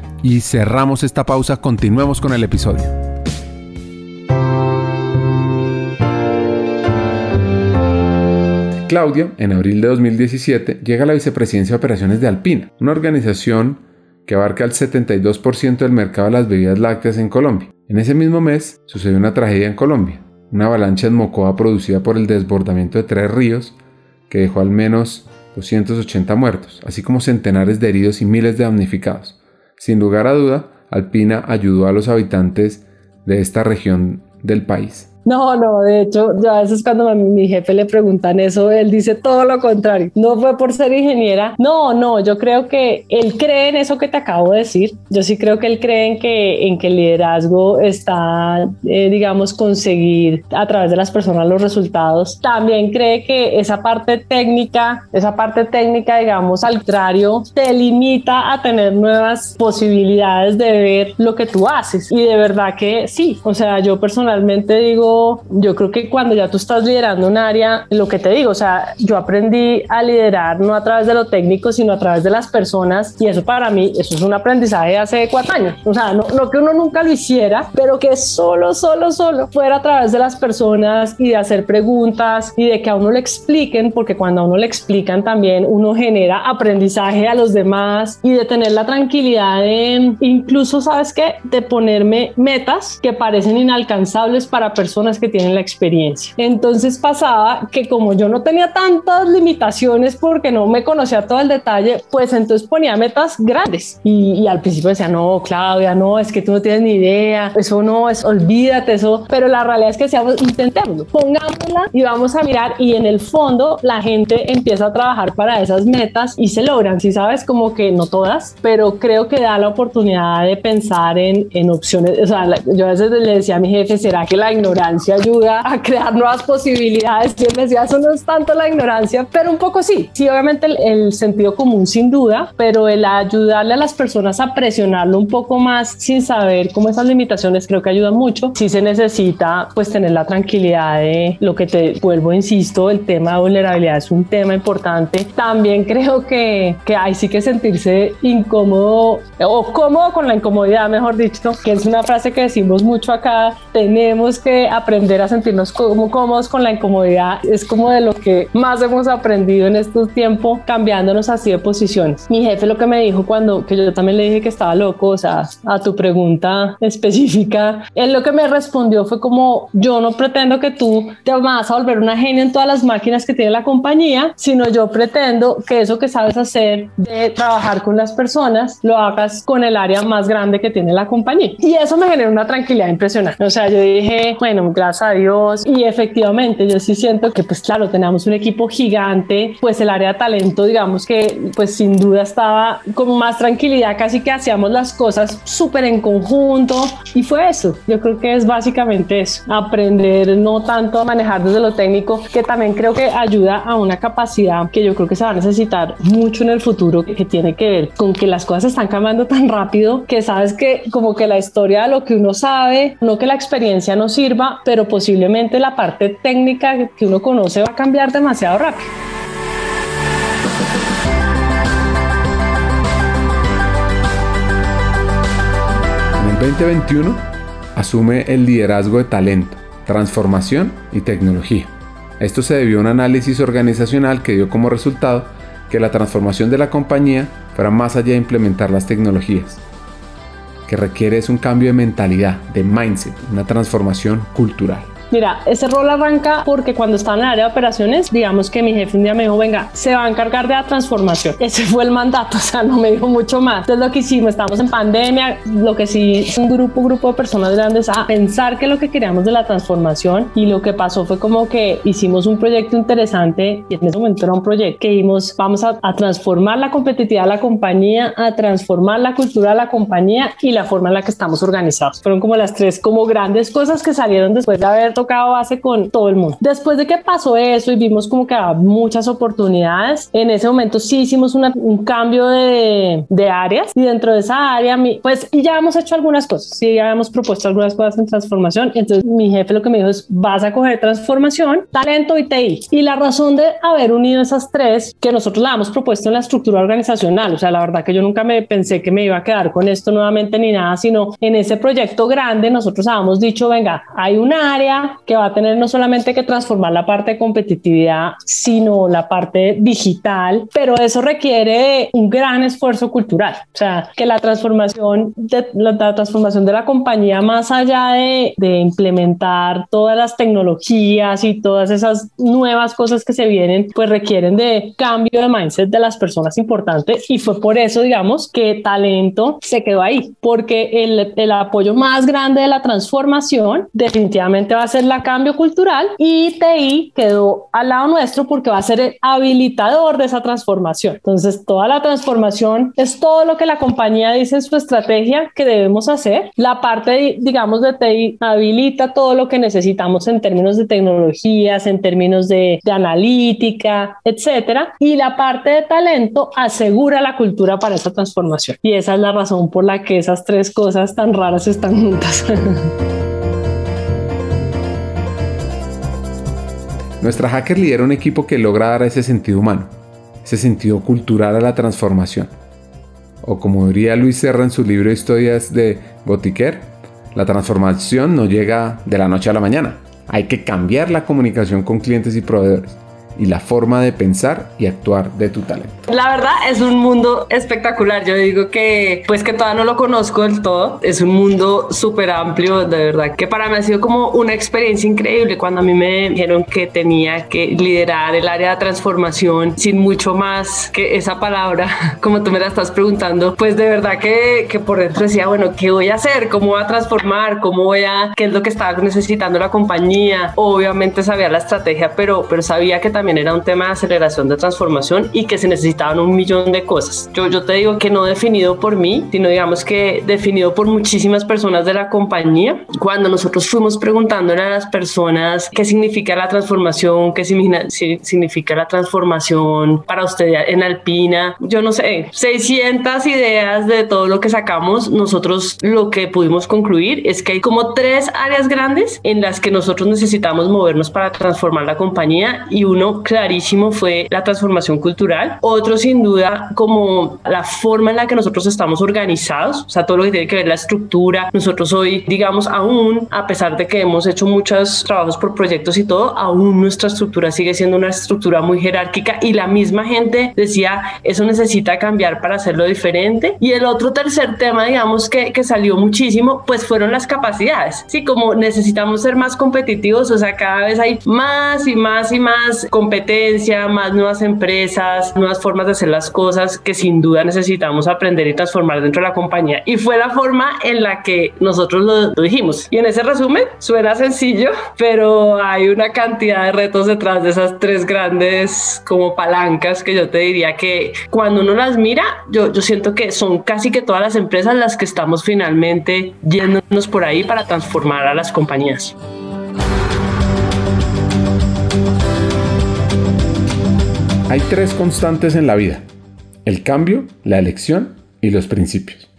A: y cerramos esta pausa. Continuemos con el episodio. Claudia, en abril de 2017, llega a la vicepresidencia de operaciones de Alpina, una organización que abarca el 72% del mercado de las bebidas lácteas en Colombia. En ese mismo mes sucedió una tragedia en Colombia, una avalancha en Mocoa producida por el desbordamiento de tres ríos que dejó al menos 280 muertos, así como centenares de heridos y miles de damnificados. Sin lugar a duda, Alpina ayudó a los habitantes de esta región del país.
B: No, no, de hecho, yo a veces cuando mi jefe le preguntan eso, él dice todo lo contrario. No fue por ser ingeniera. No, no, yo creo que él cree en eso que te acabo de decir. Yo sí creo que él cree en que, en que el liderazgo está, eh, digamos, conseguir a través de las personas los resultados. También cree que esa parte técnica, esa parte técnica, digamos, al contrario, te limita a tener nuevas posibilidades de ver lo que tú haces. Y de verdad que sí, o sea, yo personalmente digo, yo creo que cuando ya tú estás liderando un área, lo que te digo, o sea, yo aprendí a liderar no a través de lo técnico, sino a través de las personas y eso para mí, eso es un aprendizaje de hace cuatro años. O sea, no, no que uno nunca lo hiciera, pero que solo, solo, solo fuera a través de las personas y de hacer preguntas y de que a uno le expliquen, porque cuando a uno le explican también uno genera aprendizaje a los demás y de tener la tranquilidad de incluso, ¿sabes qué? De ponerme metas que parecen inalcanzables para personas que tienen la experiencia. Entonces pasaba que como yo no tenía tantas limitaciones porque no me conocía todo el detalle, pues entonces ponía metas grandes. Y, al principio decía, no, Claudia, no, es que tú no tienes ni idea, eso no, es, olvídate eso, pero la realidad es que decíamos, intentémoslo, pongámosla y vamos a mirar y en el fondo la gente empieza a trabajar para esas metas y se logran, si sabes, como que no todas, pero creo que da la oportunidad de pensar en, en opciones, o sea, yo a veces le decía a mi jefe, ¿será que la ignorancia ayuda a crear nuevas posibilidades. Y él decía, eso no es tanto la ignorancia, pero un poco sí. Sí, obviamente el, sentido común sin duda, pero el ayudarle a las personas a presionarlo un poco más sin saber cómo esas limitaciones creo que ayuda mucho. Sí se necesita pues tener la tranquilidad de lo que te vuelvo, insisto, el tema de vulnerabilidad es un tema importante. También creo que, que hay sí que sentirse incómodo o cómodo con la incomodidad, mejor dicho, que es una frase que decimos mucho acá. Tenemos que aprender a sentirnos como cómodos con la incomodidad es como de lo que más hemos aprendido en estos tiempos cambiándonos así de posiciones. Mi jefe lo que me dijo cuando que yo también le dije que estaba loco, o sea, a tu pregunta [laughs] específica, él lo que me respondió fue como yo no pretendo que tú te vas a volver una genia en todas las máquinas que tiene la compañía, sino yo pretendo que eso que sabes hacer de trabajar con las personas lo hagas con el área más grande que tiene la compañía. Y eso me genera una tranquilidad impresionante. O sea, yo dije, bueno, gracias a Dios. Y efectivamente, yo sí siento que, pues claro, tenemos un equipo gigante, pues el área de talento, digamos que, pues sin duda estaba con más tranquilidad, casi que hacíamos las cosas súper en conjunto. Y fue eso. Yo creo que es básicamente eso. Aprender no tanto a manejar desde lo técnico, que también creo que ayuda a una capacidad que yo creo que se va a necesitar mucho en el futuro, que, tiene que ver con que las cosas están cambiando tan rápido que sabes que como que la historia de lo que uno sabe, no que la experiencia no sirva, pero posiblemente la parte técnica que uno conoce va a cambiar demasiado rápido.
A: En el 2021 asume el liderazgo de talento, transformación y tecnología. Esto se debió a un análisis organizacional que dio como resultado que la transformación de la compañía fuera más allá de implementar las tecnologías, que requiere es un cambio de mentalidad, de mindset, una transformación cultural.
B: Mira, ese rol arranca porque cuando estaba en el área de operaciones, digamos que mi jefe un día me dijo, venga, se va a encargar de la transformación. [laughs] Ese fue el mandato, [laughs] o sea, no me dijo mucho más. Entonces lo que hicimos, estamos en pandemia, lo que sí, un grupo, grupo de personas grandes a pensar que lo que queríamos de la transformación y lo que pasó fue como que hicimos un proyecto interesante y en ese momento era un proyecto que dijimos, vamos a, a transformar la competitividad de la compañía, a transformar la cultura de la compañía y la forma en la que estamos organizados. Fueron como las tres como grandes cosas que salieron después de haber tocado base con todo el mundo. Después de que pasó eso y vimos como que había muchas oportunidades, en ese momento sí hicimos un cambio de, de, áreas y dentro de esa área, pues ya hemos hecho algunas cosas, sí, ya hemos propuesto algunas cosas en transformación. Entonces mi jefe lo que me dijo es, vas a coger transformación, talento y TI. Y la razón de haber unido esas tres, que nosotros la hemos propuesto en la estructura organizacional, o sea, la verdad que yo nunca me pensé que me iba a quedar con esto nuevamente ni nada, sino en ese proyecto grande nosotros habíamos dicho, venga, hay un área que va a tener no solamente que transformar la parte de competitividad, sino la parte digital, pero eso requiere un gran esfuerzo cultural. O sea, que la transformación de la, transformación de la compañía, más allá de, de implementar todas las tecnologías y todas esas nuevas cosas que se vienen, pues requieren de cambio de mindset de las personas importantes y fue por eso, digamos, que talento se quedó ahí, porque el, el apoyo más grande de la transformación definitivamente va a ser la cambio cultural y TI quedó al lado nuestro porque va a ser el habilitador de esa transformación. Entonces, toda la transformación es todo lo que la compañía dice en su estrategia que debemos hacer. La parte, digamos, de TI habilita todo lo que necesitamos en términos de tecnologías, en términos de, de analítica, etcétera. Y la parte de talento asegura la cultura para esa transformación. Y esa es la razón por la que esas tres cosas tan raras están juntas. [laughs]
A: Nuestra hacker lidera un equipo que logra dar ese sentido humano, ese sentido cultural a la transformación. O como diría Luis Serra en su libro Historias de Botiquer, la transformación no llega de la noche a la mañana. Hay que cambiar la comunicación con clientes y proveedores y la forma de pensar y actuar de tu talento.
B: La verdad es un mundo espectacular. Yo digo que pues que todavía no lo conozco del todo. Es un mundo súper amplio, de verdad, que para mí ha sido como una experiencia increíble cuando a mí me dijeron que tenía que liderar el área de transformación sin mucho más que esa palabra, [laughs] como tú me la estás preguntando, pues de verdad que, que por dentro decía, bueno, ¿qué voy a hacer? ¿Cómo voy a transformar? ¿Cómo voy a, qué es lo que estaba necesitando la compañía? Obviamente sabía la estrategia, pero, pero sabía que también era un tema de aceleración de transformación y que se necesitaban un millón de cosas. Yo, yo te digo que no definido por mí, sino digamos que definido por muchísimas personas de la compañía. Cuando nosotros fuimos preguntándole a las personas qué significa la transformación, qué significa la transformación para usted en Alpina, yo no sé, 600 ideas de todo lo que sacamos, nosotros lo que pudimos concluir es que hay como tres áreas grandes en las que nosotros necesitamos movernos para transformar la compañía y uno clarísimo fue la transformación cultural. Otro sin duda como la forma en la que nosotros estamos organizados, o sea, todo lo que tiene que ver la estructura. Nosotros hoy, digamos, aún, a pesar de que hemos hecho muchos trabajos por proyectos y todo, aún nuestra estructura sigue siendo una estructura muy jerárquica y la misma gente decía, eso necesita cambiar para hacerlo diferente. Y el otro tercer tema, digamos, que, que salió muchísimo, pues fueron las capacidades. Sí, como necesitamos ser más competitivos, o sea, cada vez hay más y más y más competencia, más nuevas empresas, nuevas formas de hacer las cosas que sin duda necesitamos aprender y transformar dentro de la compañía. Y fue la forma en la que nosotros lo, dijimos. Y en ese resumen suena sencillo, pero hay una cantidad de retos detrás de esas tres grandes como palancas que yo te diría que cuando uno las mira, yo, yo siento que son casi que todas las empresas las que estamos finalmente yéndonos por ahí para transformar a las compañías.
A: Hay tres constantes en la vida, el cambio, la elección y los principios.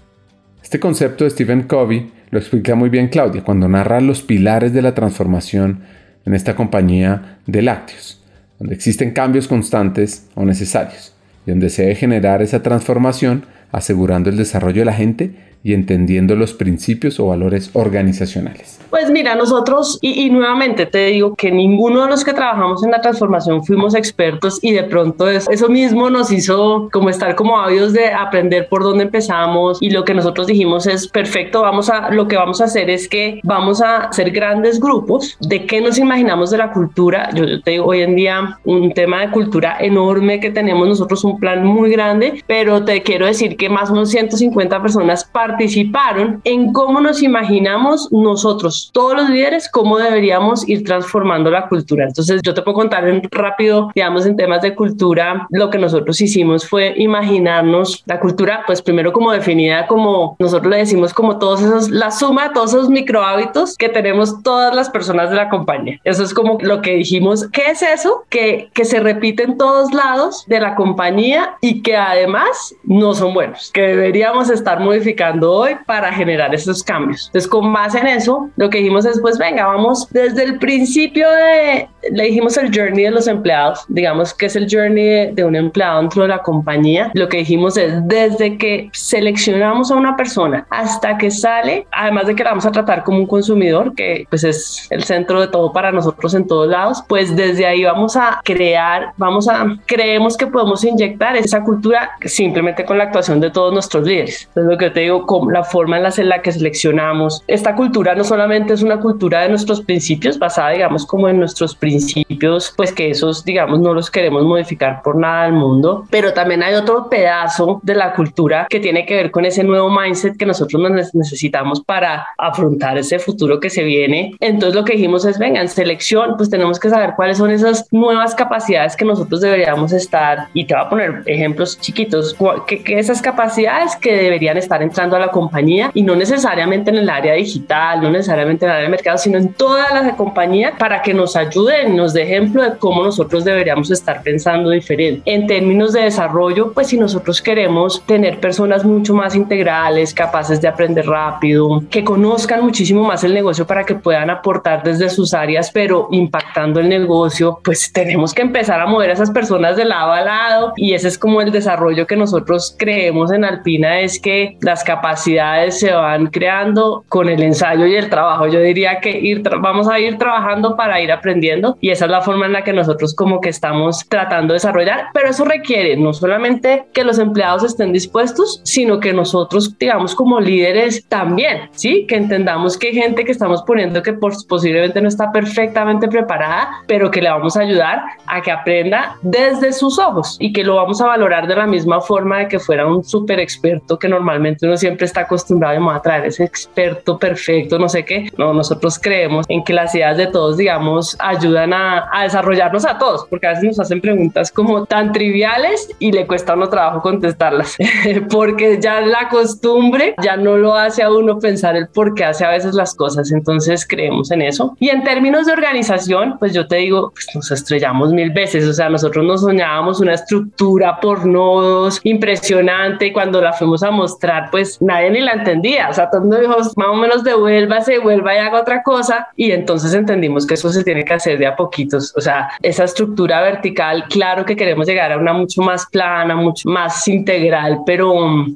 A: Este concepto de Stephen Covey lo explica muy bien Claudia cuando narra los pilares de la transformación en esta compañía de lácteos, donde existen cambios constantes o necesarios, y donde se debe generar esa transformación asegurando el desarrollo de la gente y entendiendo los principios o valores organizacionales.
B: Pues mira, nosotros, y, nuevamente te digo que ninguno de los que trabajamos en la transformación fuimos expertos y de pronto eso mismo nos hizo como estar como ávidos de aprender por dónde empezamos y lo que nosotros dijimos es perfecto, vamos a, lo que vamos a hacer es que vamos a hacer grandes grupos de qué nos imaginamos de la cultura. Yo, yo te digo, hoy en día un tema de cultura enorme que tenemos nosotros, un plan muy grande, pero te quiero decir que más o menos 150 personas participaron en cómo nos imaginamos nosotros todos los líderes, cómo deberíamos ir transformando la cultura. Entonces, yo te puedo contar en rápido, digamos, en temas de cultura, lo que nosotros hicimos fue imaginarnos la cultura, pues primero como definida como, nosotros le decimos como todos esos, la suma de todos esos micro hábitos que tenemos todas las personas de la compañía. Eso es como lo que dijimos, ¿qué es eso? Que, que se repite en todos lados de la compañía y que además no son buenos, que deberíamos estar modificando hoy para generar esos cambios. Entonces, con base en eso, lo que dijimos es, pues venga, vamos desde el principio de, le dijimos el journey de los empleados, digamos que es el journey de, un empleado dentro de la compañía. Lo que dijimos es, desde que seleccionamos a una persona hasta que sale, además de que la vamos a tratar como un consumidor, que pues es el centro de todo para nosotros en todos lados, pues desde ahí vamos a crear, vamos a, creemos que podemos inyectar esa cultura simplemente con la actuación de todos nuestros líderes. Entonces lo que te digo, la forma en en la que seleccionamos, esta cultura no solamente es una cultura de nuestros principios, basada, digamos, como en nuestros principios, pues que esos, digamos, no los queremos modificar por nada del mundo, pero también hay otro pedazo de la cultura que tiene que ver con ese nuevo mindset que nosotros necesitamos para afrontar ese futuro que se viene. Entonces lo que dijimos es, venga, en selección, pues tenemos que saber cuáles son esas nuevas capacidades que nosotros deberíamos estar, y te voy a poner ejemplos chiquitos, que, que esas capacidades que deberían estar entrando a la compañía y no necesariamente en el área digital, no necesariamente en el área de mercado, sino en todas las compañías para que nos ayuden, nos dé ejemplo de cómo nosotros deberíamos estar pensando diferente. En términos de desarrollo, pues si nosotros queremos tener personas mucho más integrales, capaces de aprender rápido, que conozcan muchísimo más el negocio para que puedan aportar desde sus áreas, pero impactando el negocio, pues tenemos que empezar a mover a esas personas de lado a lado y ese es como el desarrollo que nosotros creemos en Alpina, es que las capacidades se van creando con el ensayo y el trabajo yo diría que ir vamos a ir trabajando para ir aprendiendo y esa es la forma en la que nosotros como que estamos tratando de desarrollar, pero eso requiere no solamente que los empleados estén dispuestos, sino que nosotros, digamos, como líderes también, ¿sí? Que entendamos que hay gente que estamos poniendo que posiblemente no está perfectamente preparada, pero que le vamos a ayudar a que aprenda desde sus ojos y que lo vamos a valorar de la misma forma de que fuera un súper experto que normalmente uno siempre está acostumbrado a traer ese experto perfecto, no sé qué, no, nosotros creemos en que las ideas de todos, digamos, ayudan a, a, desarrollarnos a todos, porque a veces nos hacen preguntas como tan triviales y le cuesta a uno trabajo contestarlas, [laughs] porque ya la costumbre ya no lo hace a uno pensar el por qué hace a veces las cosas, entonces creemos en eso. Y en términos de organización, pues yo te digo, pues nos estrellamos mil veces, o sea, nosotros nos soñábamos una estructura por nodos impresionante y cuando la fuimos a mostrar, pues nadie ni la entendía, o sea, todos nos dijo, más o menos devuélvase, vuelva y haga otra cosa y entonces entendimos que eso se tiene que hacer de a poquitos, o sea, esa estructura vertical, claro que queremos llegar a una mucho más plana, mucho más integral, pero,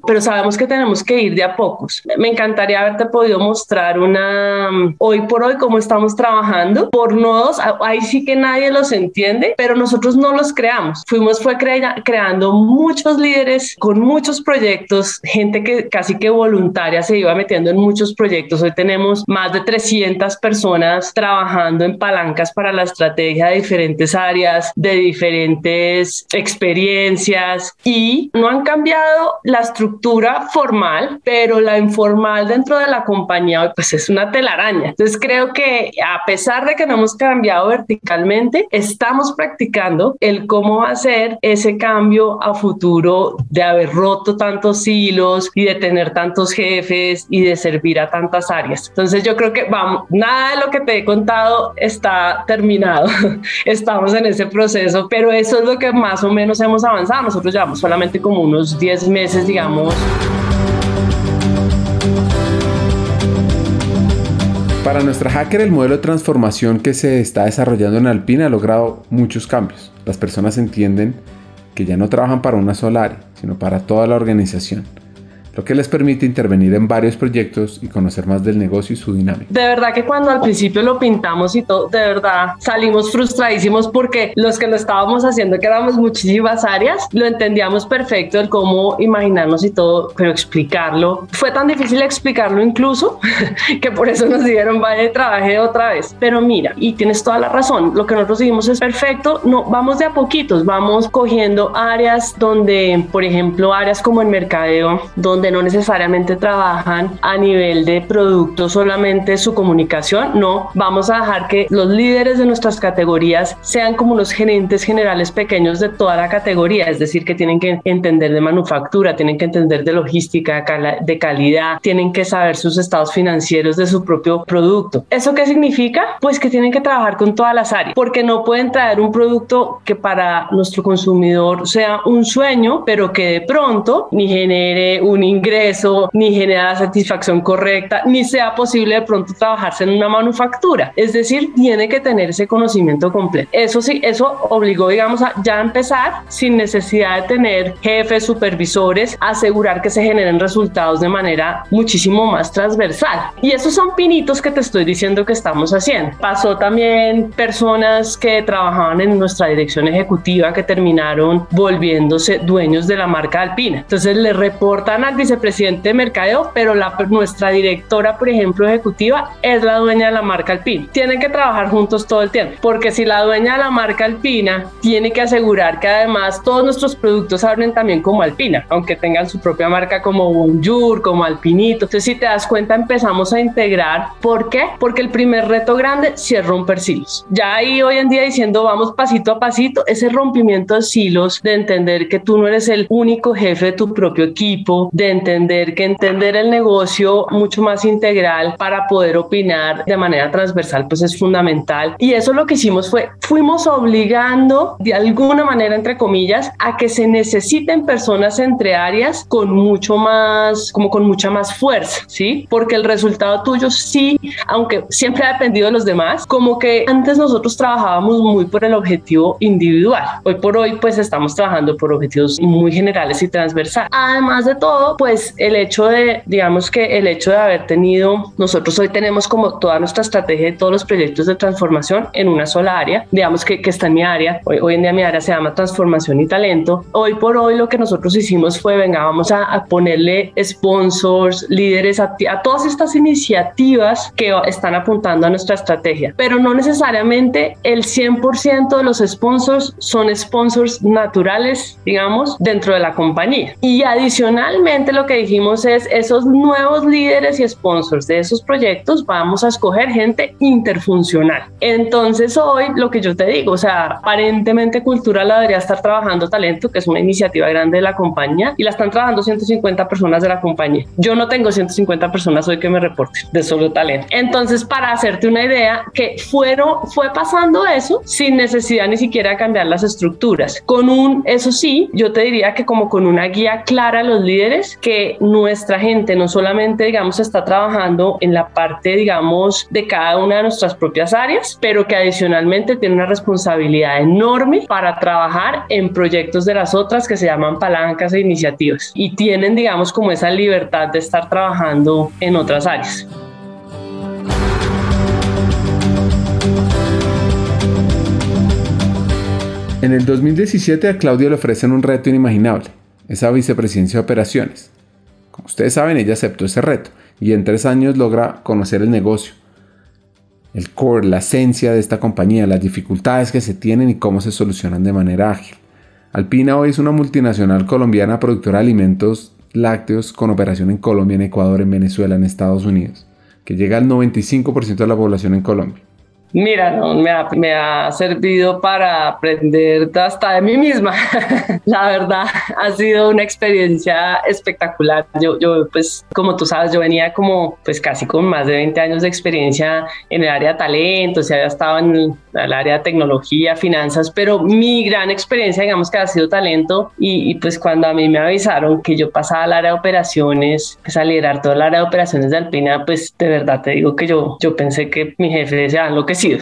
B: pero sabemos que tenemos que ir de a pocos. Me encantaría haberte podido mostrar una, hoy por hoy, cómo estamos trabajando por nodos, ahí sí que nadie los entiende, pero nosotros no los creamos. Fuimos, fue creando muchos líderes con muchos proyectos, gente que casi que voluntaria se iba metiendo en muchos proyectos. Hoy tenemos más de 300 personas trabajando en palancas para la estrategia de diferentes áreas, de diferentes experiencias y no han cambiado la estructura formal, pero la informal dentro de la compañía pues es una telaraña. Entonces creo que a pesar de que no hemos cambiado verticalmente, estamos practicando el cómo hacer ese cambio a futuro de haber roto tantos hilos y de tener tantos jefes y de servir a tantas áreas. Entonces yo creo que vamos, nada de lo que te he contado está terminado. [laughs] Estamos en ese proceso, pero eso es lo que más o menos hemos avanzado. Nosotros llevamos solamente como unos 10 meses, digamos.
A: Para nuestra hacker, el modelo de transformación que se está desarrollando en Alpina ha logrado muchos cambios. Las personas entienden que ya no trabajan para una sola área, sino para toda la organización lo que les permite intervenir en varios proyectos y conocer más del negocio y su dinámica.
B: De verdad que cuando al principio lo pintamos y todo, de verdad salimos frustradísimos porque los que lo estábamos haciendo, que éramos muchísimas áreas, lo entendíamos perfecto el cómo imaginarnos y todo, pero explicarlo fue tan difícil explicarlo incluso [laughs] que por eso nos dieron vaya y trabajé otra vez. Pero mira, y tienes toda la razón, lo que nosotros dijimos es perfecto, no, vamos de a poquitos, vamos cogiendo áreas donde, por ejemplo, áreas como el mercadeo, donde no necesariamente trabajan a nivel de producto solamente su comunicación, no, vamos a dejar que los líderes de nuestras categorías sean como los gerentes generales pequeños de toda la categoría, es decir, que tienen que entender de manufactura, tienen que entender de logística, de calidad, tienen que saber sus estados financieros de su propio producto. ¿Eso qué significa? Pues que tienen que trabajar con todas las áreas, porque no pueden traer un producto que para nuestro consumidor sea un sueño, pero que de pronto ni genere un ni genera satisfacción correcta, ni sea posible de pronto trabajarse en una manufactura. Es decir, tiene que tener ese conocimiento completo. Eso sí, eso obligó, digamos, a ya empezar sin necesidad de tener jefes, supervisores, asegurar que se generen resultados de manera muchísimo más transversal. Y esos son pinitos que te estoy diciendo que estamos haciendo. Pasó también personas que trabajaban en nuestra dirección ejecutiva que terminaron volviéndose dueños de la marca Alpina. Entonces le reportan al vicepresidente de mercadeo, pero la, nuestra directora, por ejemplo, ejecutiva, es la dueña de la marca Alpina. Tienen que trabajar juntos todo el tiempo, porque si la dueña de la marca Alpina tiene que asegurar que además todos nuestros productos hablen también como Alpina, aunque tengan su propia marca como Bonjour, como Alpinito. Entonces, si te das cuenta, empezamos a integrar. ¿Por qué? Porque el primer reto grande sí es romper silos. Ya ahí hoy en día diciendo vamos pasito a pasito, ese rompimiento de silos, de entender que tú no eres el único jefe de tu propio equipo, de entender que entender el negocio mucho más integral para poder opinar de manera transversal pues es fundamental. Y eso lo que hicimos fue fuimos obligando de alguna manera entre comillas a que se necesiten personas entre áreas con mucho más como con mucha más fuerza sí porque el resultado tuyo sí aunque siempre ha dependido de los demás como que antes nosotros trabajábamos muy por el objetivo individual. Hoy por hoy pues estamos trabajando por objetivos muy generales y transversales. Además de todo pues el hecho de, digamos que el hecho de haber tenido, nosotros hoy tenemos como toda nuestra estrategia de todos los proyectos de transformación en una sola área, digamos que, que está en mi área, hoy, hoy en día mi área se llama transformación y talento. Hoy por hoy lo que nosotros hicimos fue, venga, vamos a, a ponerle sponsors, líderes a, a todas estas iniciativas que están apuntando a nuestra estrategia, pero no necesariamente el 100% de los sponsors son sponsors naturales, digamos, dentro de la compañía. Y adicionalmente, lo que dijimos es esos nuevos líderes y sponsors de esos proyectos vamos a escoger gente interfuncional. Entonces hoy lo que yo te digo, o sea, aparentemente Cultural debería estar trabajando Talento, que es una iniciativa grande de la compañía, y la están trabajando 150 personas de la compañía. Yo no tengo 150 personas hoy que me reporten de solo talento. Entonces, para hacerte una idea, que fueron, fue pasando eso sin necesidad ni siquiera cambiar las estructuras. Con un, eso sí, yo te diría que como con una guía clara a los líderes, que nuestra gente no solamente, digamos, está trabajando en la parte, digamos, de cada una de nuestras propias áreas, pero que adicionalmente tiene una responsabilidad enorme para trabajar en proyectos de las otras que se llaman palancas e iniciativas y tienen, digamos, como esa libertad de estar trabajando en otras áreas.
A: En el 2017 a Claudia le ofrecen un reto inimaginable esa vicepresidencia de operaciones. Como ustedes saben, ella aceptó ese reto y en tres años logra conocer el negocio, el core, la esencia de esta compañía, las dificultades que se tienen y cómo se solucionan de manera ágil. Alpina hoy es una multinacional colombiana productora de alimentos lácteos con operación en Colombia, en Ecuador, en Venezuela, en Estados Unidos, que llega al 95% de la población en Colombia.
B: Mira, no, me, ha, me ha servido para aprender hasta de mí misma. [laughs] la verdad, ha sido una experiencia espectacular. Yo, yo, pues, como tú sabes, yo venía como, pues, casi con más de 20 años de experiencia en el área de talento, o sea, había estado en el, área de tecnología, finanzas, pero mi gran experiencia, digamos que ha sido talento y, y, pues cuando a mí me avisaron que yo pasaba al área de operaciones, pues a liderar todo el área de operaciones de Alpina, pues de verdad te digo que yo, yo pensé que mi jefe decía lo que sí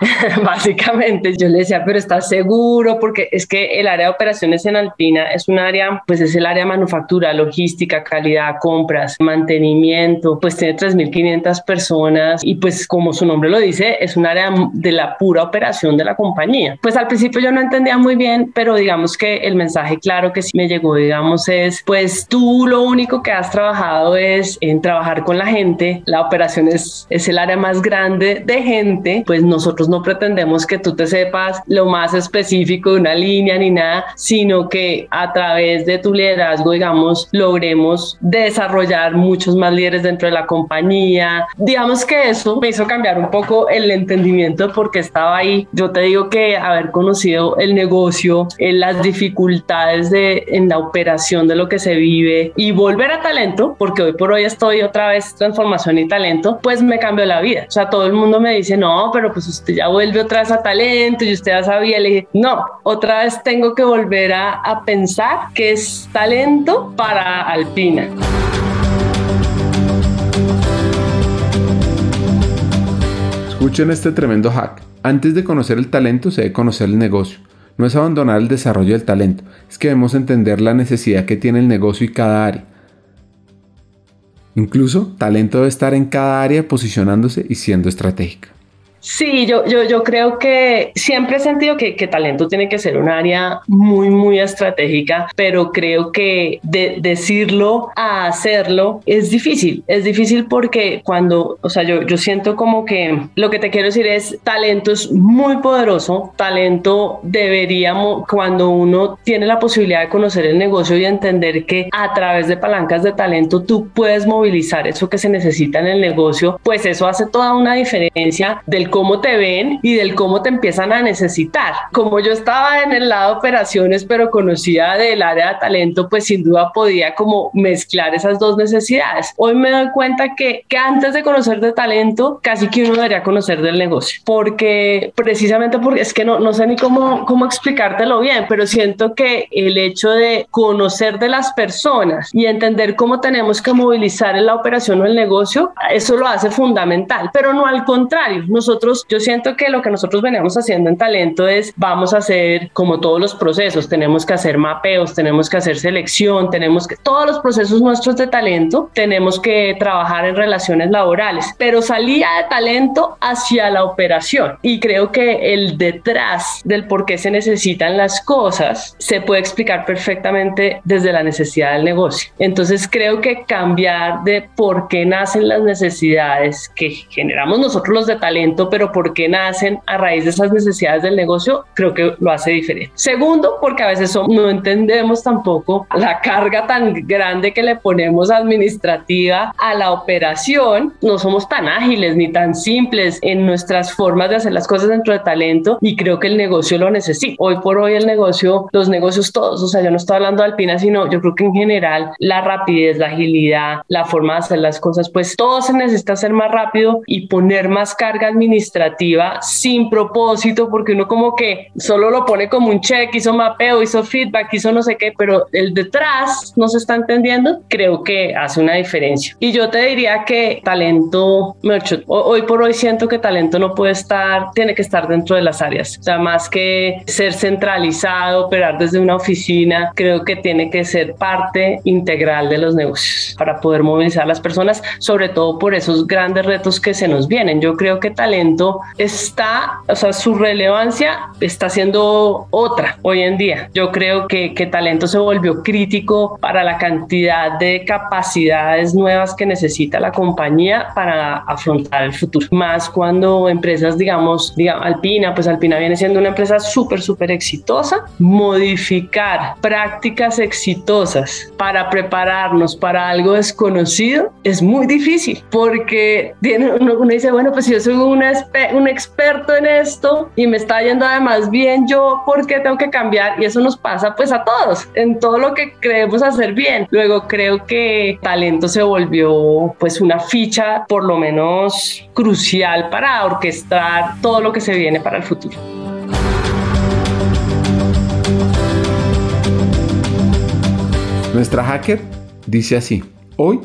B: [laughs] Básicamente yo le decía, pero ¿estás seguro? Porque es que el área de operaciones en Alpina es un área, pues es el área manufactura, logística, calidad, compras, mantenimiento, pues tiene 3.500 personas y pues como su nombre lo dice, es un área de la pura operación de la compañía. Pues al principio yo no entendía muy bien, pero digamos que el mensaje claro que sí me llegó, digamos, es, pues tú lo único que has trabajado es en trabajar con la gente, la operación es, es el área más grande de gente, pues nosotros no pretendemos que tú te sepas lo más específico de una línea ni nada, sino que a través de tu liderazgo, digamos, logremos desarrollar muchos más líderes dentro de la compañía. Digamos que eso me hizo cambiar un poco el entendimiento porque estaba ahí. Yo te digo que haber conocido el negocio, en eh, las dificultades de, en la operación de lo que se vive y volver a talento, porque hoy por hoy estoy otra vez transformación y talento, pues me cambió la vida. O sea, todo el mundo me dice, no, pero pues usted ya vuelve otra vez a talento y usted ya sabía. Le dije, no, otra vez tengo que volver a, a pensar que es talento para Alpina.
A: Escuchen este tremendo hack. Antes de conocer el talento se debe conocer el negocio. No es abandonar el desarrollo del talento, es que debemos entender la necesidad que tiene el negocio y cada área. Incluso, talento debe estar en cada área posicionándose y siendo estratégica.
B: Sí, yo, yo, yo creo que siempre he sentido que, que, talento tiene que ser un área muy, muy estratégica, pero creo que de decirlo a hacerlo es difícil. Es difícil porque cuando, o sea, yo, yo siento como que lo que te quiero decir es talento es muy poderoso. Talento deberíamos, cuando uno tiene la posibilidad de conocer el negocio y entender que a través de palancas de talento tú puedes movilizar eso que se necesita en el negocio, pues eso hace toda una diferencia del cómo te ven y del cómo te empiezan a necesitar. Como yo estaba en el lado de operaciones, pero conocía del área de talento, pues sin duda podía como mezclar esas dos necesidades. Hoy me doy cuenta que, que antes de conocer de talento, casi que uno debería conocer del negocio, porque precisamente porque es que no, no sé ni cómo, cómo explicártelo bien, pero siento que el hecho de conocer de las personas y entender cómo tenemos que movilizar en la operación o el negocio, eso lo hace fundamental, pero no al contrario. Nosotros yo siento que lo que nosotros venimos haciendo en talento es, vamos a hacer como todos los procesos, tenemos que hacer mapeos, tenemos que hacer selección, tenemos que, todos los procesos nuestros de talento, tenemos que trabajar en relaciones laborales, pero salía de talento hacia la operación. Y creo que el detrás del por qué se necesitan las cosas se puede explicar perfectamente desde la necesidad del negocio. Entonces creo que cambiar de por qué nacen las necesidades que generamos nosotros los de talento pero por qué nacen a raíz de esas necesidades del negocio, creo que lo hace diferente. Segundo, porque a veces no entendemos tampoco la carga tan grande que le ponemos administrativa a la operación. No somos tan ágiles ni tan simples en nuestras formas de hacer las cosas dentro de talento y creo que el negocio lo necesita. Hoy por hoy el negocio, los negocios todos, o sea, yo no estoy hablando de Alpina, sino yo creo que en general la rapidez, la agilidad, la forma de hacer las cosas, pues todo se necesita hacer más rápido y poner más carga administrativa administrativa sin propósito, porque uno como que solo lo pone como un check, hizo mapeo, hizo feedback, hizo no sé qué, pero el detrás no se está entendiendo, creo que hace una diferencia. Y yo te diría que talento, hoy por hoy siento que talento no puede estar, tiene que estar dentro de las áreas, o sea, más que ser centralizado, operar desde una oficina, creo que tiene que ser parte integral de los negocios para poder movilizar a las personas, sobre todo por esos grandes retos que se nos vienen. Yo creo que talento está, o sea, su relevancia está siendo otra hoy en día. Yo creo que, que talento se volvió crítico para la cantidad de capacidades nuevas que necesita la compañía para afrontar el futuro. Más cuando empresas, digamos, digamos Alpina, pues Alpina viene siendo una empresa súper, súper exitosa. Modificar prácticas exitosas para prepararnos para algo desconocido es muy difícil porque tiene, uno, uno dice, bueno, pues yo soy una un experto en esto y me está yendo además bien yo, ¿por qué tengo que cambiar? Y eso nos pasa pues a todos, en todo lo que creemos hacer bien. Luego creo que talento se volvió pues una ficha por lo menos crucial para orquestar todo lo que se viene para el futuro.
A: Nuestra hacker dice así, hoy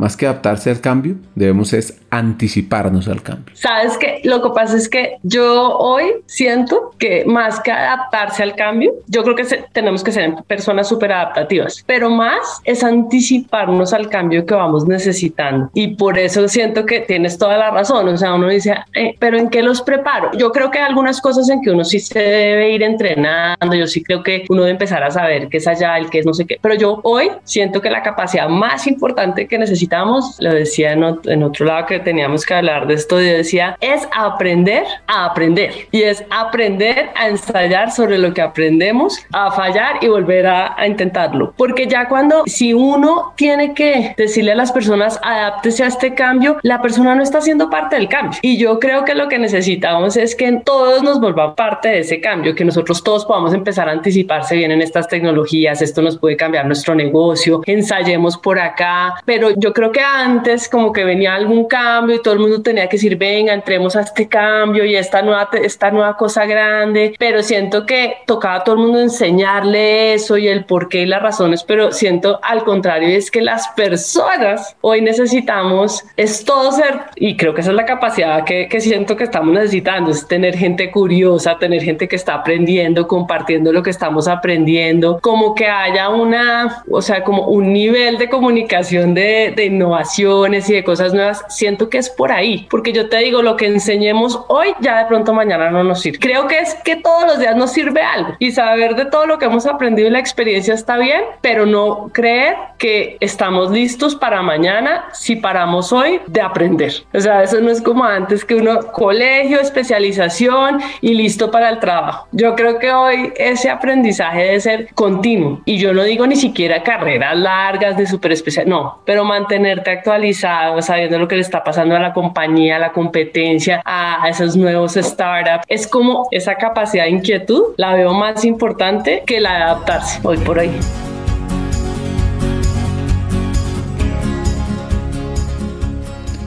A: más que adaptarse al cambio, debemos es anticiparnos al cambio.
B: Sabes que lo que pasa es que yo hoy siento que más que adaptarse al cambio, yo creo que tenemos que ser personas súper adaptativas, pero más es anticiparnos al cambio que vamos necesitando. Y por eso siento que tienes toda la razón. O sea, uno dice, eh, pero ¿en qué los preparo? Yo creo que hay algunas cosas en que uno sí se debe ir entrenando. Yo sí creo que uno debe empezar a saber qué es allá, el qué es no sé qué. Pero yo hoy siento que la capacidad más importante que necesito lo decía en otro, lado que teníamos que hablar de esto, yo decía, es aprender a aprender y es aprender a ensayar sobre lo que aprendemos, a fallar y volver a, a intentarlo. Porque ya cuando, si uno tiene que decirle a las personas, adáptese a este cambio, la persona no está haciendo parte del cambio. Y yo creo que lo que necesitamos es que todos nos volvamos parte de ese cambio, que nosotros todos podamos empezar a anticiparse bien en estas tecnologías, esto nos puede cambiar nuestro negocio, ensayemos por acá, pero yo creo creo que antes como que venía algún cambio y todo el mundo tenía que decir, venga, entremos a este cambio y esta nueva, esta nueva cosa grande, pero siento que tocaba a todo el mundo enseñarle eso y el por qué y las razones, pero siento al contrario, es que las personas hoy necesitamos, es todo ser, y creo que esa es la capacidad que, que siento que estamos necesitando, es tener gente curiosa, tener gente que está aprendiendo, compartiendo lo que estamos aprendiendo, como que haya una, o sea, como un nivel de comunicación de, de innovaciones y de cosas nuevas, siento que es por ahí, porque yo te digo, lo que enseñemos hoy ya de pronto mañana no nos sirve. Creo que es que todos los días nos sirve algo y saber de todo lo que hemos aprendido y la experiencia está bien, pero no creer que estamos listos para mañana si paramos hoy de aprender. O sea, eso no es como antes que uno colegio, especialización y listo para el trabajo. Yo creo que hoy ese aprendizaje debe ser continuo y yo no digo ni siquiera carreras largas de super especial, no, pero mantener mantenerte actualizado, sabiendo lo que le está pasando a la compañía, a la competencia, a, esos nuevos startups. Es como esa capacidad de inquietud, la veo más importante que la de adaptarse hoy por hoy.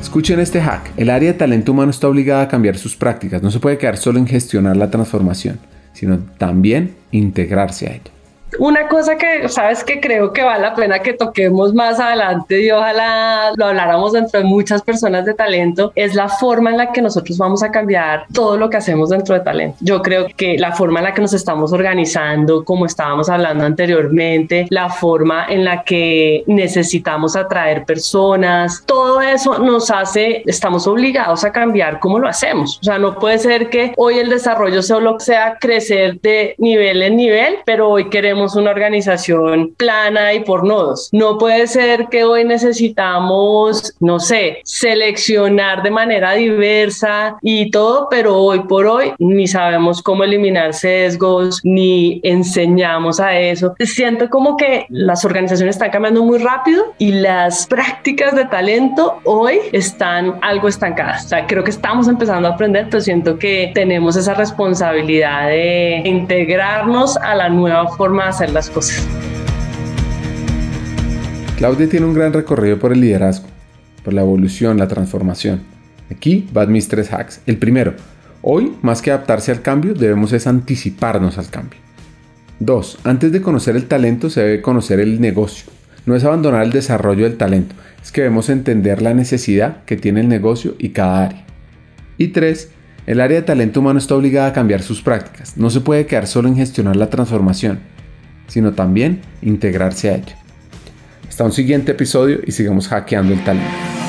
A: Escuchen este hack. El área de talento humano está obligada a cambiar sus prácticas. No se puede quedar solo en gestionar la transformación, sino también integrarse a ella.
B: Una cosa que, sabes, que creo que vale la pena que toquemos más adelante y ojalá lo habláramos dentro de muchas personas de talento, es la forma en la que nosotros vamos a cambiar todo lo que hacemos dentro de talento. Yo creo que la forma en la que nos estamos organizando, como estábamos hablando anteriormente, la forma en la que necesitamos atraer personas, todo eso nos hace, estamos obligados a cambiar cómo lo hacemos. O sea, no puede ser que hoy el desarrollo solo sea crecer de nivel en nivel, pero hoy queremos una organización plana y por nodos. No puede ser que hoy necesitamos, no sé, seleccionar de manera diversa y todo, pero hoy por hoy ni sabemos cómo eliminar sesgos, ni enseñamos a eso. Siento como que las organizaciones están cambiando muy rápido y las prácticas de talento hoy están algo estancadas. O sea, creo que estamos empezando a aprender, pero siento que tenemos esa responsabilidad de integrarnos a la nueva forma hacer las cosas.
A: Claudia tiene un gran recorrido por el liderazgo, por la evolución, la transformación. Aquí van mis tres hacks. El primero, hoy más que adaptarse al cambio, debemos es anticiparnos al cambio. Dos, Antes de conocer el talento se debe conocer el negocio. No es abandonar el desarrollo del talento, es que debemos entender la necesidad que tiene el negocio y cada área. Y tres, El área de talento humano está obligada a cambiar sus prácticas. No se puede quedar solo en gestionar la transformación sino también integrarse a ella. Hasta un siguiente episodio y sigamos hackeando el talento.